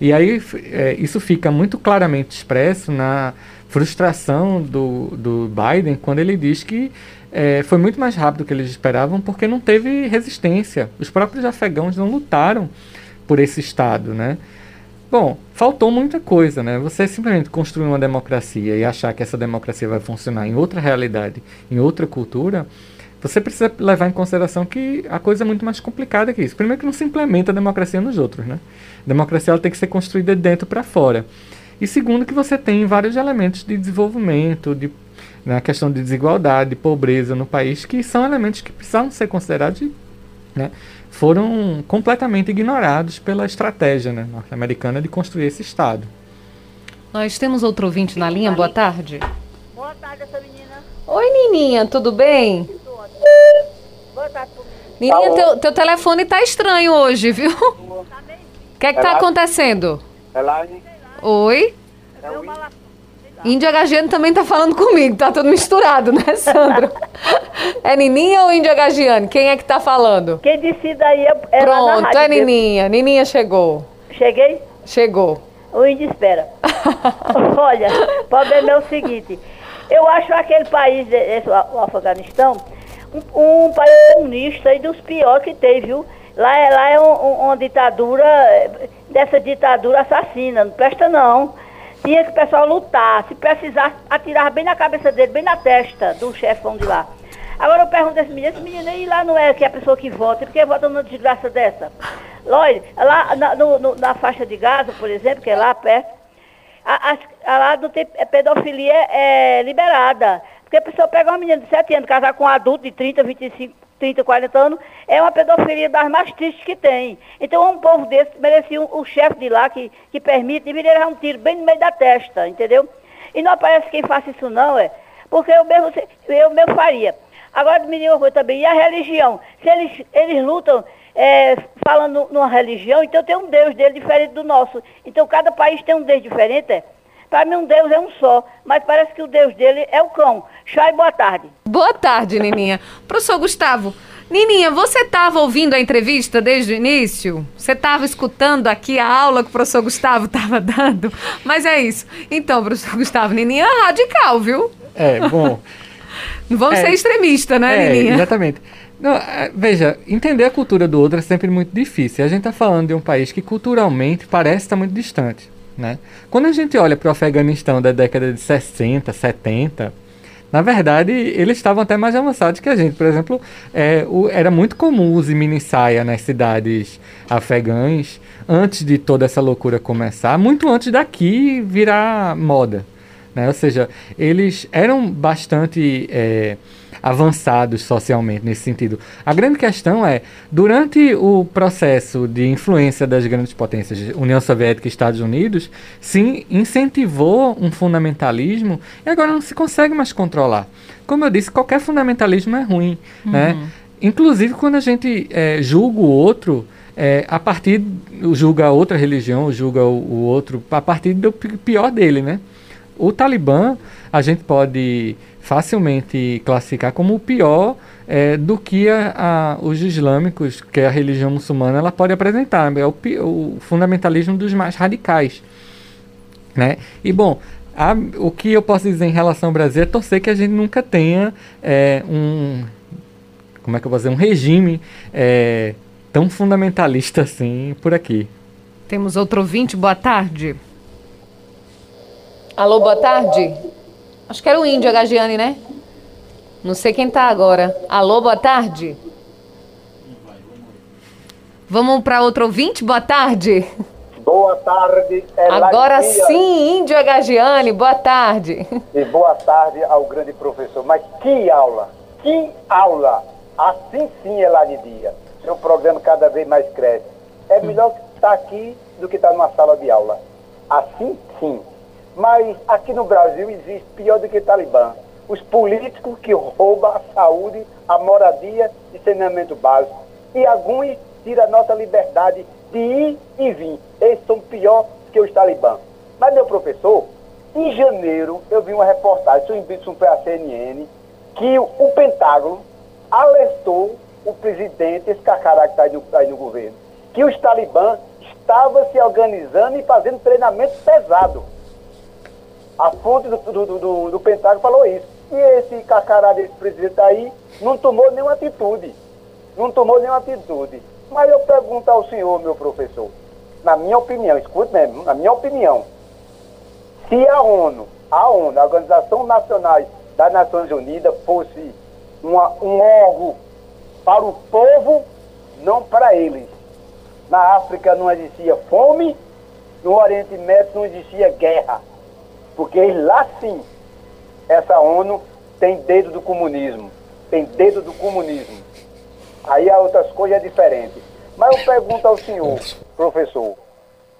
E aí é, isso fica muito claramente expresso na frustração do, do Biden quando ele diz que é, foi muito mais rápido do que eles esperavam porque não teve resistência. Os próprios afegãos não lutaram por esse Estado, né? Bom, faltou muita coisa, né? Você simplesmente construir uma democracia e achar que essa democracia vai funcionar em outra realidade, em outra cultura, você precisa levar em consideração que a coisa é muito mais complicada que isso. Primeiro que não se implementa a democracia nos outros, né? A democracia ela tem que ser construída de dentro para fora. E segundo que você tem vários elementos de desenvolvimento, de na né, questão de desigualdade, de pobreza no país, que são elementos que precisavam ser considerados né, foram completamente ignorados pela estratégia né, norte-americana de construir esse Estado. Nós temos outro ouvinte na linha, boa tarde. Boa tarde, essa menina. Oi, Nininha, tudo bem? Boa tarde, Nininha, teu, teu telefone tá estranho hoje, viu? O que é que tá acontecendo? Oi? É o Índio Agagiano também tá falando comigo, tá tudo misturado, né, Sandro? é Nininha ou Índio Agagiano? Quem é que tá falando? Quem decida aí é, é Pronto, é Nininha. Nininha chegou. Cheguei? Chegou. O índio espera. Olha, o problema é o seguinte. Eu acho aquele país, esse, o Afeganistão, um, um país comunista e dos piores que tem, viu? Lá é, lá é um, um, uma ditadura, dessa ditadura assassina, não presta não. Tinha que o pessoal lutar, se precisar, atirar bem na cabeça dele, bem na testa do chefão de lá. Agora eu pergunto a esse menino, esse menino aí lá não é que é a pessoa que vota, por que vota numa desgraça dessa? Olha, lá na, no, no, na faixa de Gaza, por exemplo, que é lá perto, lá não tem a pedofilia é, é liberada. Porque a pessoa pega uma menina de 7 anos, casar com um adulto de 30, 25, 30, 40 anos, é uma pedofilia das mais tristes que tem. Então um povo desse merecia um, o chefe de lá que, que permite, deveria dar um tiro bem no meio da testa, entendeu? E não aparece quem faça isso não, é. Porque eu mesmo, eu mesmo faria. Agora me diga uma coisa também, e a religião? Se eles, eles lutam é, falando numa religião, então tem um Deus dele diferente do nosso. Então cada país tem um Deus diferente, é? Para mim, um Deus é um só, mas parece que o Deus dele é o cão. Chay, boa tarde. Boa tarde, Nininha. Professor Gustavo, Nininha, você estava ouvindo a entrevista desde o início? Você estava escutando aqui a aula que o professor Gustavo estava dando? Mas é isso. Então, professor Gustavo, Nininha é radical, viu? É, bom. Não vamos é, ser extremista, né, é, Nininha? Exatamente. Não, é, veja, entender a cultura do outro é sempre muito difícil. A gente está falando de um país que culturalmente parece estar muito distante. Né? Quando a gente olha para o Afeganistão da década de 60, 70, na verdade, eles estavam até mais avançados que a gente. Por exemplo, é, o, era muito comum usar mini saia nas cidades afegãs antes de toda essa loucura começar, muito antes daqui virar moda. Né? Ou seja, eles eram bastante. É, avançados socialmente nesse sentido. A grande questão é, durante o processo de influência das grandes potências, União Soviética e Estados Unidos, se incentivou um fundamentalismo e agora não se consegue mais controlar. Como eu disse, qualquer fundamentalismo é ruim, né? uhum. né? Inclusive quando a gente é, julga o outro é, a partir, julga outra religião, julga o, o outro, a partir do pior dele, né? O Talibã, a gente pode facilmente classificar como o pior é, do que a, a, os islâmicos, que é a religião muçulmana, ela pode apresentar. É o, o fundamentalismo dos mais radicais. Né? E bom, a, o que eu posso dizer em relação ao Brasil é torcer que a gente nunca tenha é, um. Como é que eu vou dizer? Um regime é, tão fundamentalista assim por aqui. Temos outro ouvinte, boa tarde. Alô, boa tarde. Acho que era o índio, a Gagiane, né? Não sei quem tá agora. Alô, boa tarde. Vamos para outro ouvinte? Boa tarde. Boa tarde. É Agora sim, Índio Agagiane, boa tarde. E boa tarde ao grande professor. Mas que aula, que aula. Assim sim, Elane Dia. Seu programa cada vez mais cresce. É melhor estar aqui do que estar numa sala de aula. Assim sim. Mas aqui no Brasil existe pior do que Talibã. Os políticos que roubam a saúde, a moradia e saneamento básico. E alguns tiram a nossa liberdade de ir e vir. Eles são pior que os talibã. Mas, meu professor, em janeiro eu vi uma reportagem, isso foi a CNN, que o Pentágono alertou o presidente, esse cacará que está tá aí no governo, que os talibã estavam se organizando e fazendo treinamento pesado. A fonte do, do, do, do Pentágono falou isso. E esse cacará desse presidente aí não tomou nenhuma atitude. Não tomou nenhuma atitude. Mas eu pergunto ao senhor, meu professor, na minha opinião, escute mesmo, na minha opinião, se a ONU, a ONU, a Organização Nacional das Nações Unidas, fosse uma, um órgão para o povo, não para eles. Na África não existia fome, no Oriente Médio não existia guerra. Porque lá sim, essa ONU tem dedo do comunismo. Tem dedo do comunismo. Aí há outras coisas diferentes. Mas eu pergunto ao senhor, professor,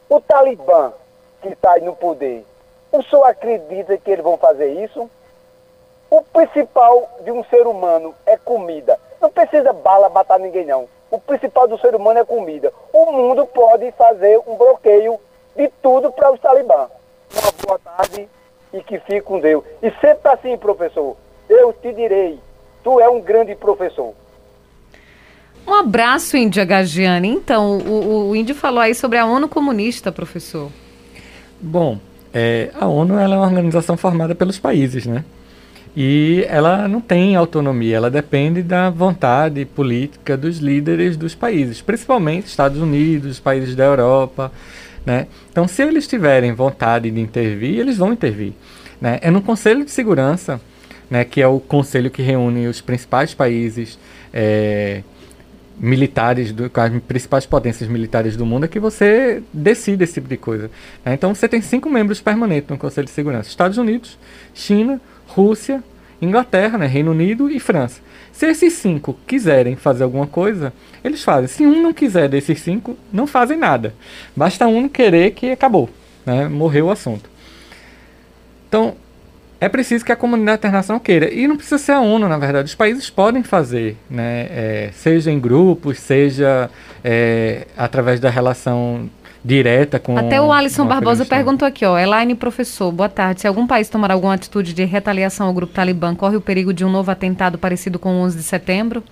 o Talibã que está no poder, o senhor acredita que eles vão fazer isso? O principal de um ser humano é comida. Não precisa bala matar ninguém, não. O principal do ser humano é comida. O mundo pode fazer um bloqueio de tudo para os talibã. Uma boa tarde e que fique com Deus. E sempre assim, professor. Eu te direi, tu é um grande professor. Um abraço, Índia Gagiane. Então, o, o Índio falou aí sobre a ONU comunista, professor. Bom, é, a ONU ela é uma organização formada pelos países, né? E ela não tem autonomia, ela depende da vontade política dos líderes dos países, principalmente Estados Unidos, países da Europa, né? Então, se eles tiverem vontade de intervir, eles vão intervir. Né? É no Conselho de Segurança, né, que é o conselho que reúne os principais países é, militares, do, as principais potências militares do mundo, é que você decide esse tipo de coisa. Né? Então você tem cinco membros permanentes no Conselho de Segurança: Estados Unidos, China, Rússia, Inglaterra, né, Reino Unido e França. Se esses cinco quiserem fazer alguma coisa, eles fazem. Se um não quiser desses cinco, não fazem nada. Basta um querer que acabou, né? morreu o assunto. Então, é preciso que a comunidade internacional queira. E não precisa ser a ONU, na verdade. Os países podem fazer, né? É, seja em grupos, seja é, através da relação direta com. Até o Alisson Barbosa perguntou aqui, ó. Elaine, professor, boa tarde. Se algum país tomar alguma atitude de retaliação ao grupo Talibã, corre o perigo de um novo atentado parecido com o 11 de setembro?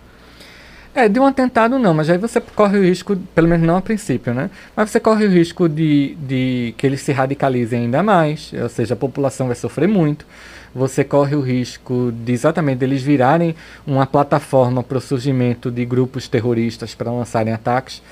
É, de um atentado não, mas aí você corre o risco, pelo menos não a princípio, né? Mas você corre o risco de, de que eles se radicalizem ainda mais, ou seja, a população vai sofrer muito. Você corre o risco de exatamente deles virarem uma plataforma para o surgimento de grupos terroristas para lançarem ataques.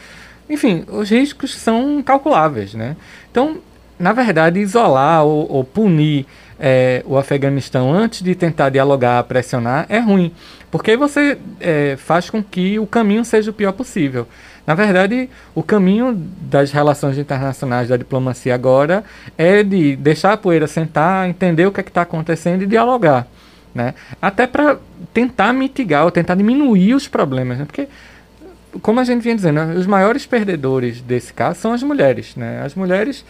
Enfim, os riscos são calculáveis, né? Então, na verdade, isolar ou, ou punir é, o Afeganistão antes de tentar dialogar, pressionar, é ruim. Porque você é, faz com que o caminho seja o pior possível. Na verdade, o caminho das relações internacionais da diplomacia agora é de deixar a poeira sentar, entender o que é está acontecendo e dialogar. Né? Até para tentar mitigar ou tentar diminuir os problemas. Né? Porque, como a gente vinha dizendo, os maiores perdedores desse caso são as mulheres. Né? As mulheres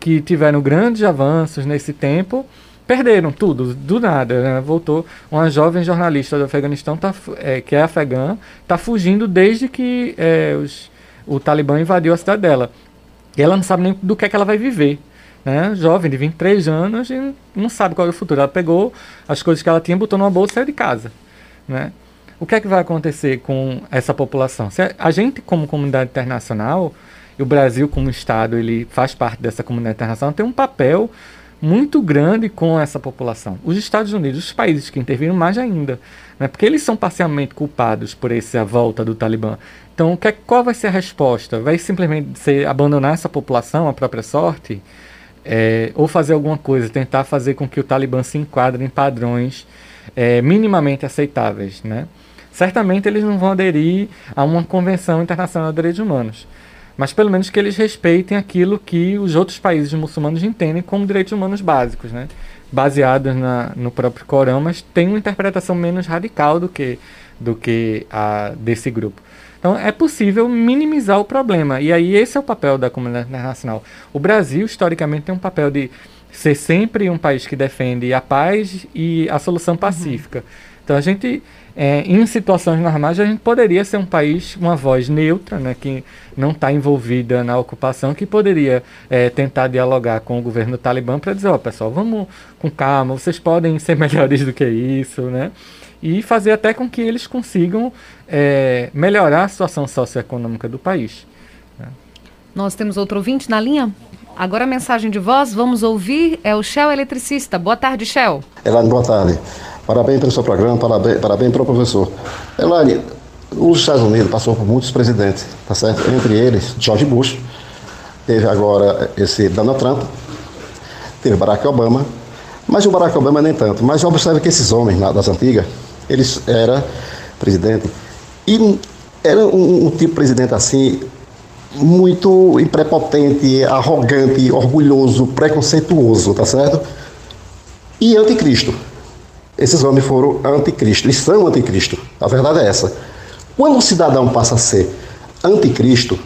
que tiveram grandes avanços nesse tempo perderam tudo, do nada. Né? Voltou uma jovem jornalista do Afeganistão, tá, é, que é afegã, está fugindo desde que é, os, o Talibã invadiu a cidade dela. E ela não sabe nem do que é que ela vai viver. Né? Jovem, de 23 anos, e não sabe qual é o futuro. Ela pegou as coisas que ela tinha, botou numa bolsa e saiu de casa. Né? O que é que vai acontecer com essa população? Se a gente, como comunidade internacional, e o Brasil, como Estado, ele faz parte dessa comunidade internacional, tem um papel muito grande com essa população. Os Estados Unidos, os países que interviram mais ainda, né? porque eles são parcialmente culpados por essa volta do Talibã. Então, que, qual vai ser a resposta? Vai simplesmente ser abandonar essa população à própria sorte? É, ou fazer alguma coisa, tentar fazer com que o Talibã se enquadre em padrões é, minimamente aceitáveis, né? Certamente eles não vão aderir a uma convenção internacional de direitos humanos, mas pelo menos que eles respeitem aquilo que os outros países muçulmanos entendem como direitos humanos básicos, né? baseados na, no próprio Corão, mas tem uma interpretação menos radical do que, do que a desse grupo. Então é possível minimizar o problema. E aí esse é o papel da comunidade internacional. O Brasil, historicamente, tem um papel de ser sempre um país que defende a paz e a solução uhum. pacífica. Uhum. Então a gente, é, em situações normais, a gente poderia ser um país, uma voz neutra, né, que não está envolvida na ocupação, que poderia é, tentar dialogar com o governo talibã para dizer, ó oh, pessoal, vamos com calma, vocês podem ser melhores do que isso, né? e fazer até com que eles consigam é, melhorar a situação socioeconômica do país. Né? Nós temos outro ouvinte na linha? Agora a mensagem de voz, vamos ouvir, é o Shell Eletricista. Boa tarde, Shell. Elaine, boa tarde. Parabéns pelo seu programa, parabéns, parabéns para o professor. Elaine, os Estados Unidos passou por muitos presidentes, tá certo? Entre eles, George Bush, teve agora esse Donald Trump, teve Barack Obama, mas o Barack Obama nem tanto. Mas observe que esses homens das antigas, eles era presidente e era um, um tipo de presidente assim muito prepotente, arrogante, orgulhoso, preconceituoso, tá certo? E anticristo. Esses homens foram anticristo, eles são anticristo. A verdade é essa. Quando o cidadão passa a ser anticristo,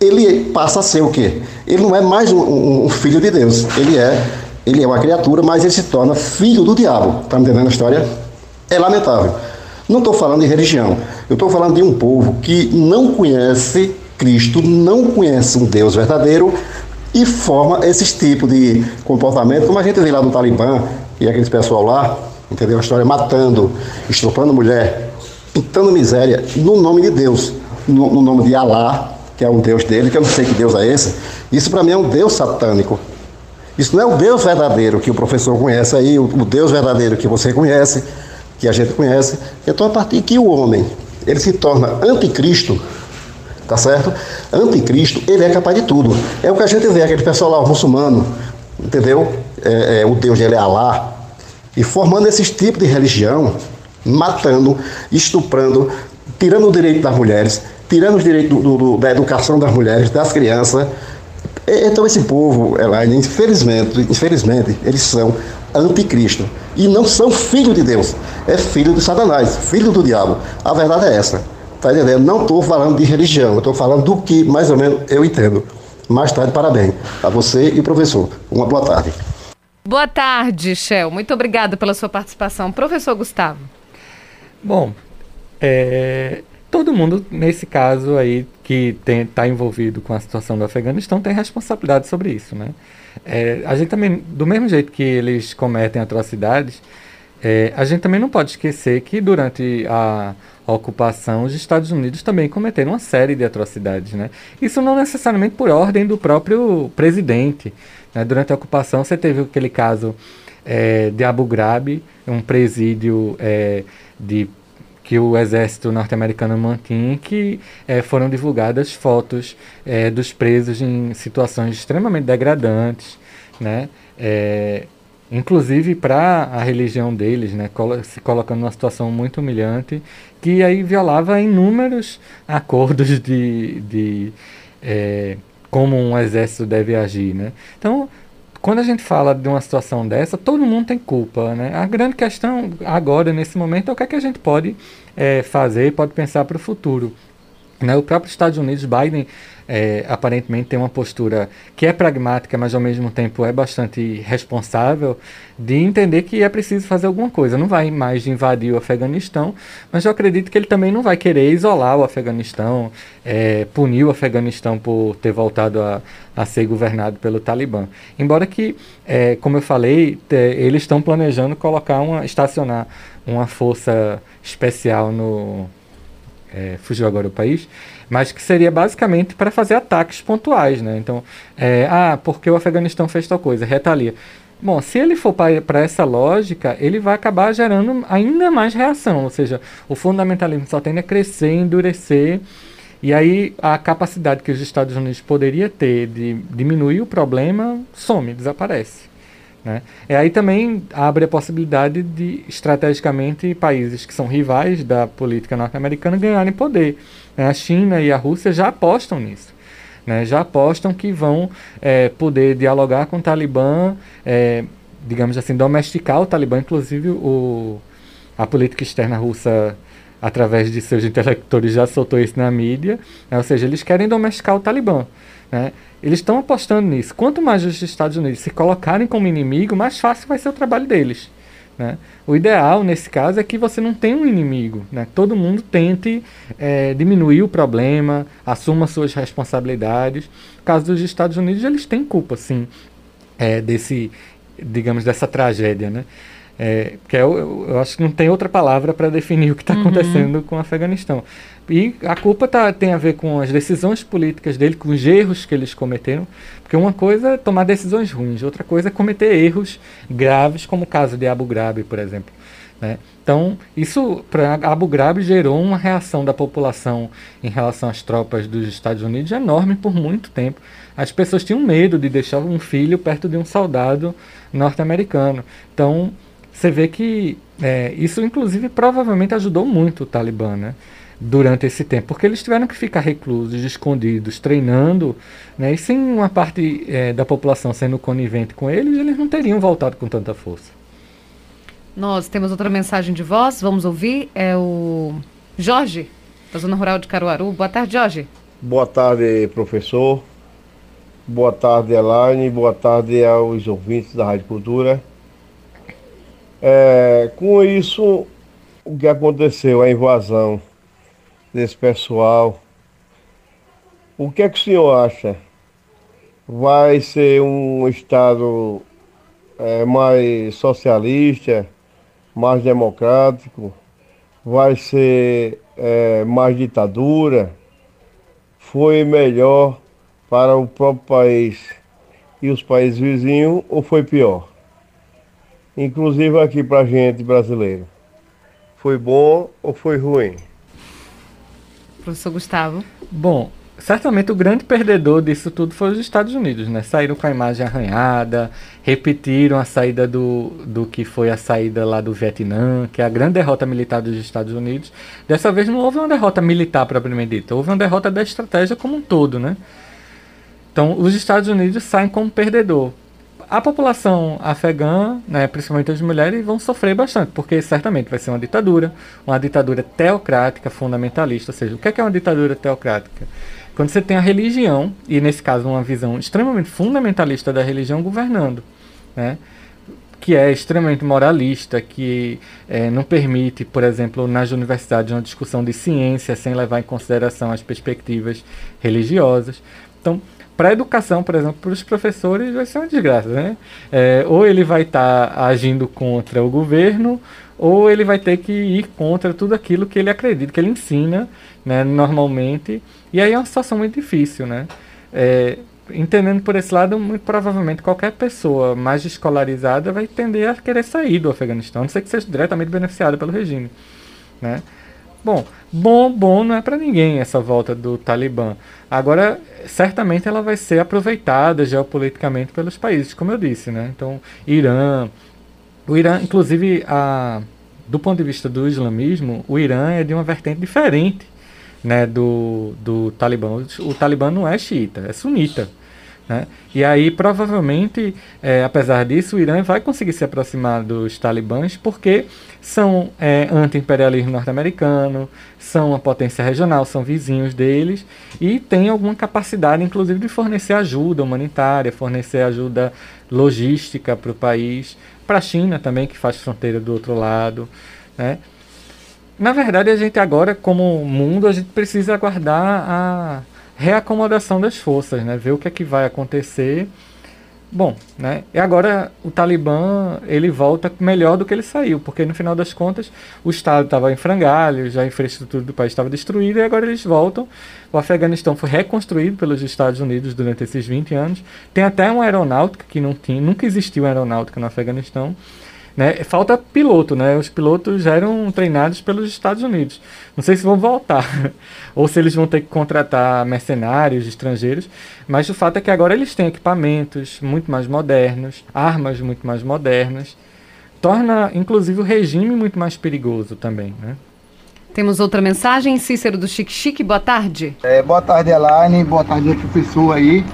ele passa a ser o quê? Ele não é mais um, um filho de Deus, ele é, ele é uma criatura, mas ele se torna filho do diabo. Tá me entendendo a história? É lamentável. Não estou falando de religião, eu estou falando de um povo que não conhece Cristo, não conhece um Deus verdadeiro e forma esses tipos de comportamento, como a gente vê lá no Talibã e aqueles pessoal lá, entendeu? A história matando, estrupando mulher, pintando miséria, no nome de Deus, no, no nome de Alá, que é um Deus dele, que eu não sei que Deus é esse. Isso para mim é um Deus satânico. Isso não é o Deus verdadeiro que o professor conhece aí, o, o Deus verdadeiro que você conhece que a gente conhece. Então, a partir que o homem ele se torna anticristo, tá certo? Anticristo, ele é capaz de tudo. É o que a gente vê, aquele pessoal lá, o muçulmano, entendeu? É, é, o Deus dele é Alá. E formando esses tipos de religião, matando, estuprando, tirando o direito das mulheres, tirando os direitos do, do, da educação das mulheres, das crianças. Então esse povo, Elaine, infelizmente, infelizmente, eles são anticristo. E não são filho de Deus, é filho de Satanás, filho do diabo. A verdade é essa. Tá entendendo? Não estou falando de religião, eu estou falando do que mais ou menos eu entendo. Mais tarde, parabéns a você e o professor. Uma boa tarde. Boa tarde, Shell. Muito obrigada pela sua participação. Professor Gustavo. Bom, é, todo mundo, nesse caso aí, que está envolvido com a situação do Afeganistão, tem responsabilidade sobre isso, né? É, a gente também, do mesmo jeito que eles cometem atrocidades, é, a gente também não pode esquecer que durante a, ocupação os Estados Unidos também cometeram uma série de atrocidades, né? Isso não necessariamente por ordem do próprio presidente. Né? Durante a ocupação você teve aquele caso é, de Abu Ghraib, um presídio é, de que o exército norte-americano mantinha, que é, foram divulgadas fotos é, dos presos em situações extremamente degradantes, né? É, inclusive para a religião deles, né? se colocando numa situação muito humilhante, que aí violava inúmeros acordos de, de como um exército deve agir, né? Então quando a gente fala de uma situação dessa, todo mundo tem culpa, né? A grande questão agora, nesse momento, é o que, é que a gente pode é, fazer, pode pensar para o futuro. Né? O próprio Estados Unidos, Biden, é, aparentemente tem uma postura que é pragmática, mas ao mesmo tempo é bastante responsável, de entender que é preciso fazer alguma coisa. Não vai mais invadir o Afeganistão, mas eu acredito que ele também não vai querer isolar o Afeganistão, é, punir o Afeganistão por ter voltado a, a ser governado pelo Talibã. Embora que, é, como eu falei, eles estão planejando colocar uma, estacionar uma força especial no. É, fugiu agora o país, mas que seria basicamente para fazer ataques pontuais, né? Então, é, ah, porque o Afeganistão fez tal coisa, retalia. Bom, se ele for para essa lógica, ele vai acabar gerando ainda mais reação, ou seja, o fundamentalismo só tende a crescer, endurecer, e aí a capacidade que os Estados Unidos poderia ter de diminuir o problema some, desaparece. Né? E aí também abre a possibilidade de, estrategicamente, países que são rivais da política norte-americana ganharem poder. Né? A China e a Rússia já apostam nisso. Né? Já apostam que vão é, poder dialogar com o Talibã, é, digamos assim, domesticar o Talibã. Inclusive, o, a política externa russa, através de seus intelectores, já soltou isso na mídia. Né? Ou seja, eles querem domesticar o Talibã. Né? Eles estão apostando nisso. Quanto mais os Estados Unidos se colocarem como inimigo, mais fácil vai ser o trabalho deles. Né? O ideal, nesse caso, é que você não tenha um inimigo. Né? Todo mundo tente é, diminuir o problema, assuma suas responsabilidades. No caso dos Estados Unidos, eles têm culpa, sim, é, desse, digamos, dessa tragédia. Né? É, que é, eu, eu, acho que não tem outra palavra para definir o que está uhum. acontecendo com o Afeganistão. E a culpa tá, tem a ver com as decisões políticas dele, com os erros que eles cometeram. Porque uma coisa é tomar decisões ruins, outra coisa é cometer erros graves, como o caso de Abu Ghraib, por exemplo. Né? Então, isso para Abu Ghraib gerou uma reação da população em relação às tropas dos Estados Unidos enorme por muito tempo. As pessoas tinham medo de deixar um filho perto de um soldado norte-americano. Então, você vê que é, isso, inclusive, provavelmente ajudou muito o Talibã, né? Durante esse tempo, porque eles tiveram que ficar reclusos, escondidos, treinando, né? E sem uma parte é, da população sendo conivente com eles, eles não teriam voltado com tanta força. Nós temos outra mensagem de voz, vamos ouvir. É o Jorge, da Zona Rural de Caruaru. Boa tarde, Jorge. Boa tarde, professor. Boa tarde, Elaine. Boa tarde aos ouvintes da Rádio Cultura. É, com isso, o que aconteceu, a invasão desse pessoal, o que é que o senhor acha? Vai ser um Estado é, mais socialista, mais democrático? Vai ser é, mais ditadura? Foi melhor para o próprio país e os países vizinhos ou foi pior? inclusive aqui para gente brasileiro. Foi bom ou foi ruim? Professor Gustavo. Bom, certamente o grande perdedor disso tudo foi os Estados Unidos, né? Saíram com a imagem arranhada, repetiram a saída do, do que foi a saída lá do Vietnã, que é a grande derrota militar dos Estados Unidos. Dessa vez não houve uma derrota militar propriamente dita, houve uma derrota da estratégia como um todo, né? Então, os Estados Unidos saem como perdedor a população afegã, né, principalmente as mulheres, vão sofrer bastante, porque certamente vai ser uma ditadura, uma ditadura teocrática fundamentalista. Ou seja, o que é, que é uma ditadura teocrática? Quando você tem a religião, e nesse caso uma visão extremamente fundamentalista da religião governando, né? que é extremamente moralista, que é, não permite, por exemplo, nas universidades uma discussão de ciência sem levar em consideração as perspectivas religiosas. Então, para a educação, por exemplo, para os professores vai ser uma desgraça, né? É, ou ele vai estar tá agindo contra o governo, ou ele vai ter que ir contra tudo aquilo que ele acredita, que ele ensina, né, normalmente. E aí é uma situação muito difícil, né? É, entendendo por esse lado, muito provavelmente qualquer pessoa mais escolarizada vai tender a querer sair do Afeganistão, a não ser que seja diretamente beneficiada pelo regime, né? Bom, bom, bom não é para ninguém essa volta do Talibã. Agora, certamente ela vai ser aproveitada geopoliticamente pelos países, como eu disse, né? Então, Irã, o Irã, inclusive, a, do ponto de vista do islamismo, o Irã é de uma vertente diferente, né, do, do Talibã. O, o Talibã não é xiita, é sunita. Né? E aí, provavelmente, é, apesar disso, o Irã vai conseguir se aproximar dos talibãs porque são é, anti-imperialismo norte-americano, são uma potência regional, são vizinhos deles e tem alguma capacidade, inclusive, de fornecer ajuda humanitária, fornecer ajuda logística para o país, para a China também, que faz fronteira do outro lado. Né? Na verdade, a gente agora, como mundo, a gente precisa aguardar a reacomodação das forças, né? Ver o que é que vai acontecer. Bom, né? E agora o Talibã ele volta melhor do que ele saiu, porque no final das contas o Estado estava em frangalhos, a infraestrutura do país estava destruída e agora eles voltam. O Afeganistão foi reconstruído pelos Estados Unidos durante esses 20 anos. Tem até uma aeronáutica que não tinha, nunca existiu aeronáutica no Afeganistão. Né? Falta piloto, né? Os pilotos já eram treinados pelos Estados Unidos. Não sei se vão voltar ou se eles vão ter que contratar mercenários estrangeiros, mas o fato é que agora eles têm equipamentos muito mais modernos, armas muito mais modernas, torna inclusive o regime muito mais perigoso também, né? Temos outra mensagem, Cícero do Chique Chique, boa tarde. É, boa tarde, Elaine, boa tarde, professor aí.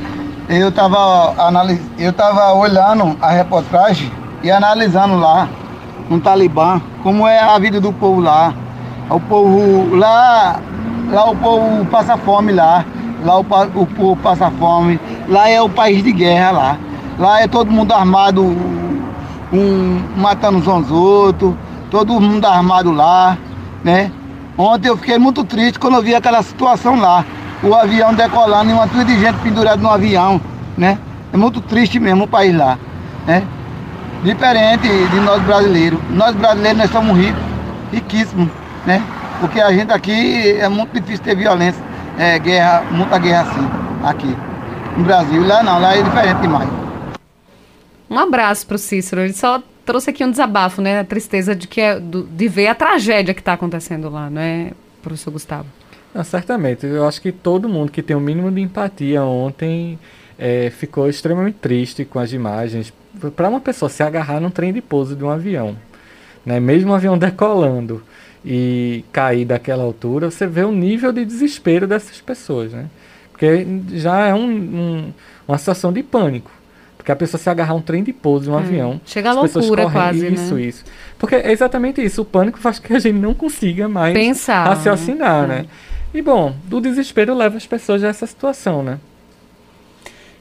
Eu estava analis... eu tava olhando a reportagem e analisando lá no Talibã como é a vida do povo lá. O povo lá, lá o povo passa fome lá, lá o, o povo passa fome, lá é o país de guerra lá. Lá é todo mundo armado, um, matando uns aos outros, todo mundo armado lá, né? Ontem eu fiquei muito triste quando eu vi aquela situação lá. O avião decolando e uma turma de gente pendurada no avião, né? É muito triste mesmo o país lá, né? Diferente de nós brasileiros. Nós brasileiros nós somos ricos, riquíssimos, né? Porque a gente aqui é muito difícil ter violência, é, guerra, muita guerra assim, aqui. No Brasil, lá não, lá é diferente demais. Um abraço para o Cícero, ele só trouxe aqui um desabafo, né? A tristeza de, que é, de ver a tragédia que está acontecendo lá, não é, professor Gustavo? Ah, certamente, eu acho que todo mundo que tem o um mínimo de empatia ontem é, ficou extremamente triste com as imagens. Para uma pessoa se agarrar num trem de pouso de um avião, né, mesmo um avião decolando e cair daquela altura, você vê o nível de desespero dessas pessoas, né? Porque já é um, um, uma situação de pânico. Porque a pessoa se agarrar a um trem de pouso de um hum. avião. Chega a loucura quase, Isso, né? isso. Porque é exatamente isso. O pânico faz com que a gente não consiga mais Pensar, raciocinar, né? né? E bom, do desespero leva as pessoas a essa situação, né?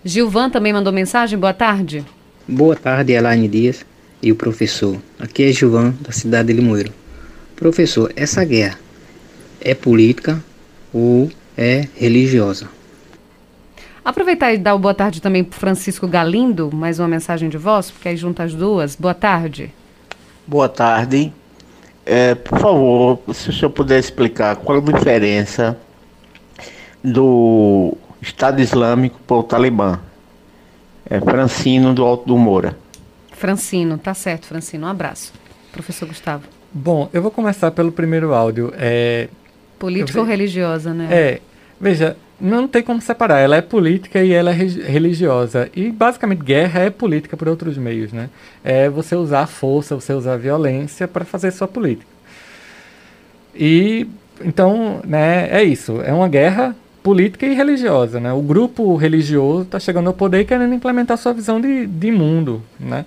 Gilvan também mandou mensagem. Boa tarde. Boa tarde, Elaine Dias e o professor. Aqui é Gilvan, da cidade de Limoeiro. Professor, essa guerra é política ou é religiosa? Aproveitar e dar o boa tarde também para Francisco Galindo, mais uma mensagem de voz, porque aí junta as duas. Boa tarde. Boa tarde. É, por favor, se o senhor puder explicar qual a diferença do Estado Islâmico para o Talibã. É Francino do Alto do Moura. Francino, tá certo, Francino. Um abraço. Professor Gustavo. Bom, eu vou começar pelo primeiro áudio. É... Política ou religiosa, né? É. Veja, não tem como separar. Ela é política e ela é religiosa. E basicamente guerra é política por outros meios, né? É você usar a força, você usar a violência para fazer sua política. E então, né, é isso. É uma guerra política e religiosa. Né? O grupo religioso está chegando ao poder e querendo implementar sua visão de, de mundo. Né?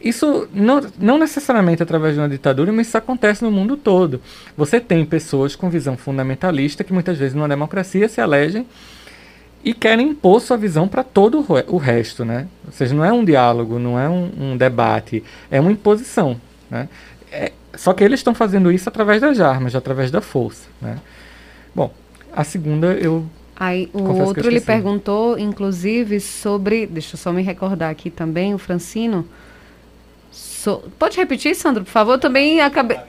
Isso não, não necessariamente através de uma ditadura, mas isso acontece no mundo todo. Você tem pessoas com visão fundamentalista que muitas vezes numa democracia se elegem e querem impor sua visão para todo o resto. Né? Ou seja, não é um diálogo, não é um, um debate, é uma imposição. Né? É, só que eles estão fazendo isso através das armas, através da força. Né? Bom, a segunda eu. Aí o outro ele perguntou, inclusive, sobre. Deixa eu só me recordar aqui também, o Francino. So, pode repetir, Sandro, por favor? Eu também acabei.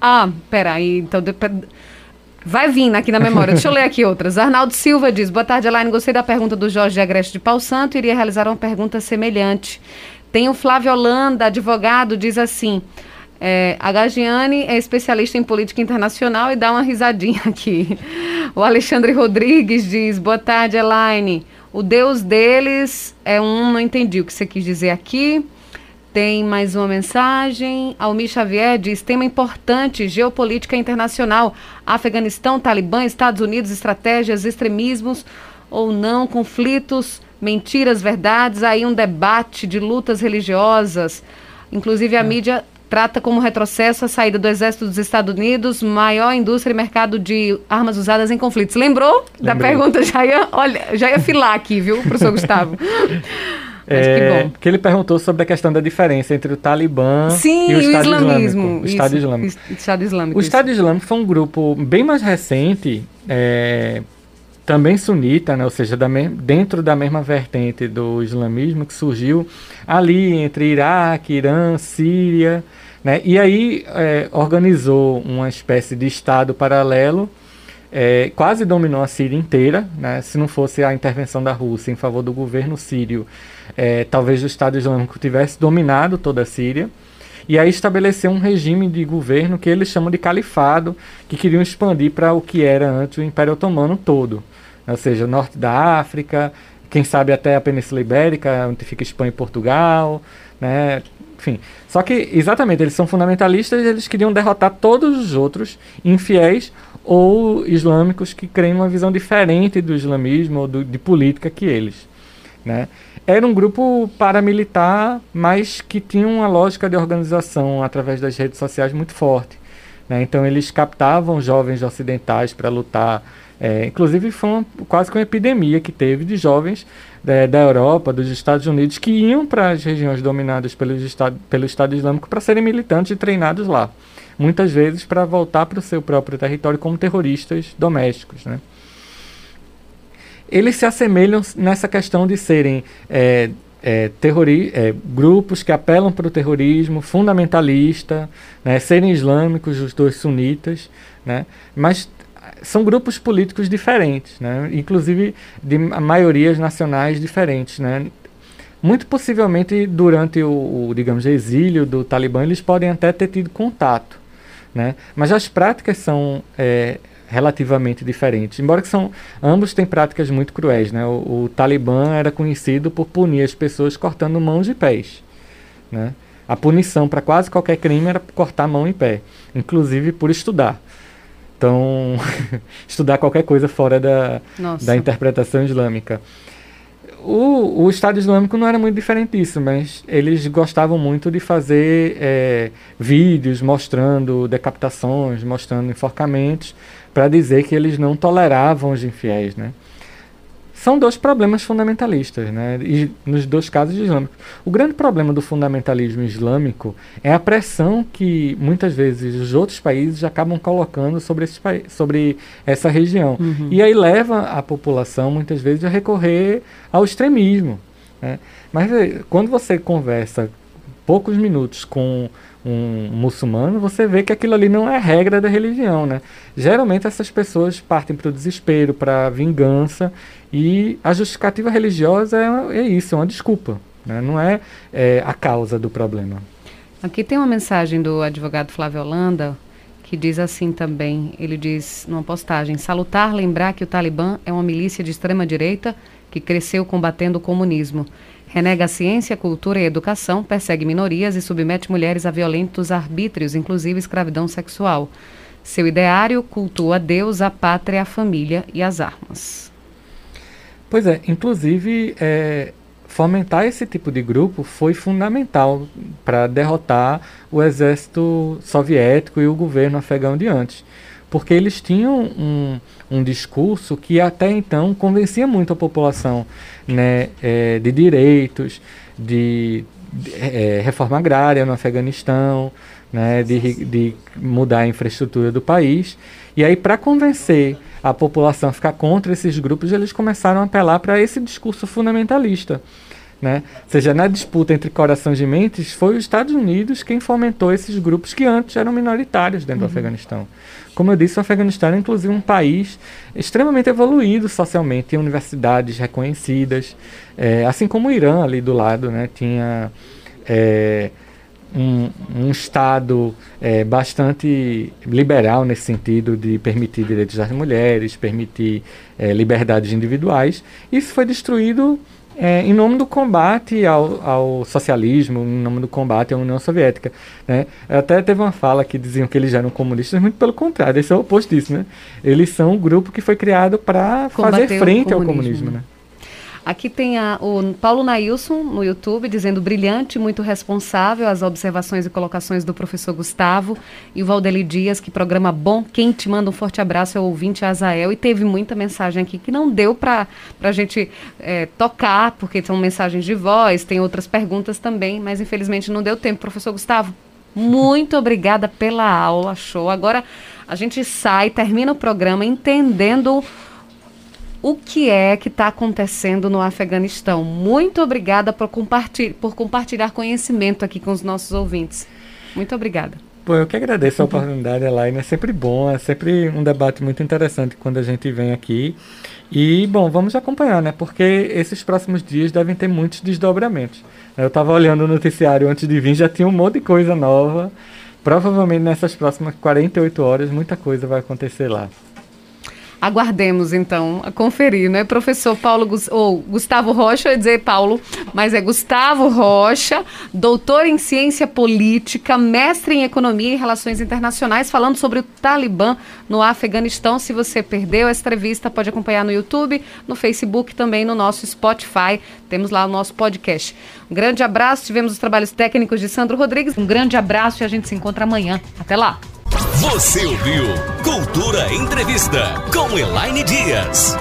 Ah, peraí, então. Vai vir aqui na memória. Deixa eu ler aqui outras. Arnaldo Silva diz: Boa tarde, Elaine. Gostei da pergunta do Jorge de Agreste de Pau Santo. Iria realizar uma pergunta semelhante. Tem o Flávio Holanda, advogado, diz assim: é, a Gagiane é especialista em política internacional e dá uma risadinha aqui. O Alexandre Rodrigues diz: Boa tarde, Elaine. O Deus deles é um, não entendi o que você quis dizer aqui. Tem mais uma mensagem. Almir Xavier diz: tema importante, geopolítica internacional. Afeganistão, Talibã, Estados Unidos, estratégias, extremismos ou não, conflitos mentiras, verdades, aí um debate de lutas religiosas. Inclusive a é. mídia trata como retrocesso a saída do exército dos Estados Unidos, maior indústria e mercado de armas usadas em conflitos. Lembrou Lembrei. da pergunta? Já ia, olha, já ia filar aqui, viu, professor Gustavo? É, que, que, ele perguntou sobre a questão da diferença entre o Talibã Sim, e o Estado o Islâmico. O Estado Islâmico. Estado Islâmico. O Estado Islâmico foi um grupo bem mais recente, é, também sunita, né, ou seja, da dentro da mesma vertente do islamismo que surgiu ali entre Iraque, Irã, Síria, né, e aí é, organizou uma espécie de Estado paralelo é, quase dominou a Síria inteira, né? se não fosse a intervenção da Rússia em favor do governo sírio, é, talvez o Estado Islâmico tivesse dominado toda a Síria. E aí estabeleceu um regime de governo que eles chamam de califado, que queriam expandir para o que era antes o Império Otomano todo. Ou seja, norte da África, quem sabe até a Península Ibérica, onde fica Espanha e Portugal, né? Enfim, só que exatamente eles são fundamentalistas, eles queriam derrotar todos os outros infiéis ou islâmicos que creem numa visão diferente do islamismo ou do, de política que eles. Né? Era um grupo paramilitar, mas que tinha uma lógica de organização através das redes sociais muito forte. Né? Então eles captavam jovens ocidentais para lutar. É, inclusive foi uma, quase que uma epidemia que teve de jovens é, da Europa, dos Estados Unidos, que iam para as regiões dominadas pelo Estado, pelo Estado Islâmico para serem militantes e treinados lá muitas vezes para voltar para o seu próprio território como terroristas domésticos. Né? Eles se assemelham nessa questão de serem é, é, é, grupos que apelam para o terrorismo fundamentalista, né, serem islâmicos, os dois sunitas, né, mas são grupos políticos diferentes, né, inclusive de maiorias nacionais diferentes. Né. Muito possivelmente, durante o, o, digamos, exílio do Talibã, eles podem até ter tido contato. Né? Mas as práticas são é, relativamente diferentes, embora que são ambos têm práticas muito cruéis. Né? O, o, Talibã era conhecido por punir as pessoas cortando mãos e pés. Né? A punição para quase qualquer crime era cortar mão e pé, inclusive por estudar. Então, estudar qualquer coisa fora da, da interpretação islâmica. O, o Estado Islâmico não era muito diferente disso, mas eles gostavam muito de fazer é, vídeos mostrando decapitações, mostrando enforcamentos, para dizer que eles não toleravam os infiéis, né? São dois problemas fundamentalistas, né? E nos dois casos islâmicos. O grande problema do fundamentalismo islâmico é a pressão que muitas vezes os outros países acabam colocando sobre, esse, sobre essa região. Uhum. E aí leva a população muitas vezes a recorrer ao extremismo. Né? Mas quando você conversa poucos minutos com um muçulmano, você vê que aquilo ali não é regra da religião, né? Geralmente essas pessoas partem para o desespero, para a vingança, e a justificativa religiosa é, é isso, é uma desculpa, né? não é, é a causa do problema. Aqui tem uma mensagem do advogado Flávio Holanda, que diz assim também, ele diz numa postagem, salutar lembrar que o Talibã é uma milícia de extrema direita que cresceu combatendo o comunismo. Renega a ciência, cultura e educação, persegue minorias e submete mulheres a violentos arbítrios, inclusive escravidão sexual. Seu ideário cultua Deus, a pátria, a família e as armas. Pois é, inclusive é, fomentar esse tipo de grupo foi fundamental para derrotar o exército soviético e o governo afegão de antes porque eles tinham um, um discurso que até então convencia muito a população né, é, de direitos, de, de é, reforma agrária no Afeganistão, né, de, de mudar a infraestrutura do país. E aí, para convencer a população a ficar contra esses grupos, eles começaram a apelar para esse discurso fundamentalista. Né? Ou seja, na disputa entre corações e mentes, foi os Estados Unidos quem fomentou esses grupos que antes eram minoritários dentro uhum. do Afeganistão. Como eu disse, o Afeganistão é inclusive um país extremamente evoluído socialmente, tem universidades reconhecidas, é, assim como o Irã ali do lado, né, tinha é, um, um, Estado é, bastante liberal nesse sentido de permitir direitos das mulheres, permitir é, liberdades individuais. Isso foi destruído é, em nome do combate ao, ao, socialismo, em nome do combate à União Soviética. Né? Até teve uma fala que diziam que eles eram comunistas, muito pelo contrário, esse é o oposto disso. Né? Eles são um grupo que foi criado para fazer frente comunismo. ao comunismo. Né? Aqui tem a, o Paulo Nailson no YouTube dizendo brilhante, muito responsável as observações e colocações do professor Gustavo e o Valdeli Dias, que programa bom. Quem te manda um forte abraço é o ouvinte Azael e teve muita mensagem aqui que não deu para a gente é, tocar, porque são mensagens de voz, tem outras perguntas também, mas infelizmente não deu tempo. Professor Gustavo, muito obrigada pela aula, show. Agora a gente sai, termina o programa entendendo o que é que está acontecendo no Afeganistão. Muito obrigada por, compartilhar, por compartilhar conhecimento aqui com os nossos ouvintes. Muito obrigada. Bom, eu que agradeço a oportunidade, Elaine. É sempre bom, é sempre um debate muito interessante quando a gente vem aqui. E, bom, vamos acompanhar, né? Porque esses próximos dias devem ter muitos desdobramentos. Eu estava olhando o noticiário antes de vir, já tinha um monte de coisa nova. Provavelmente nessas próximas 48 horas muita coisa vai acontecer lá. Aguardemos então a conferir, né? Professor Paulo ou Gustavo Rocha, eu ia dizer Paulo, mas é Gustavo Rocha, doutor em ciência política, mestre em economia e relações internacionais, falando sobre o Talibã no Afeganistão. Se você perdeu essa entrevista, pode acompanhar no YouTube, no Facebook, também no nosso Spotify. Temos lá o nosso podcast. Um grande abraço, tivemos os trabalhos técnicos de Sandro Rodrigues. Um grande abraço e a gente se encontra amanhã. Até lá! Você ouviu Cultura Entrevista com Elaine Dias.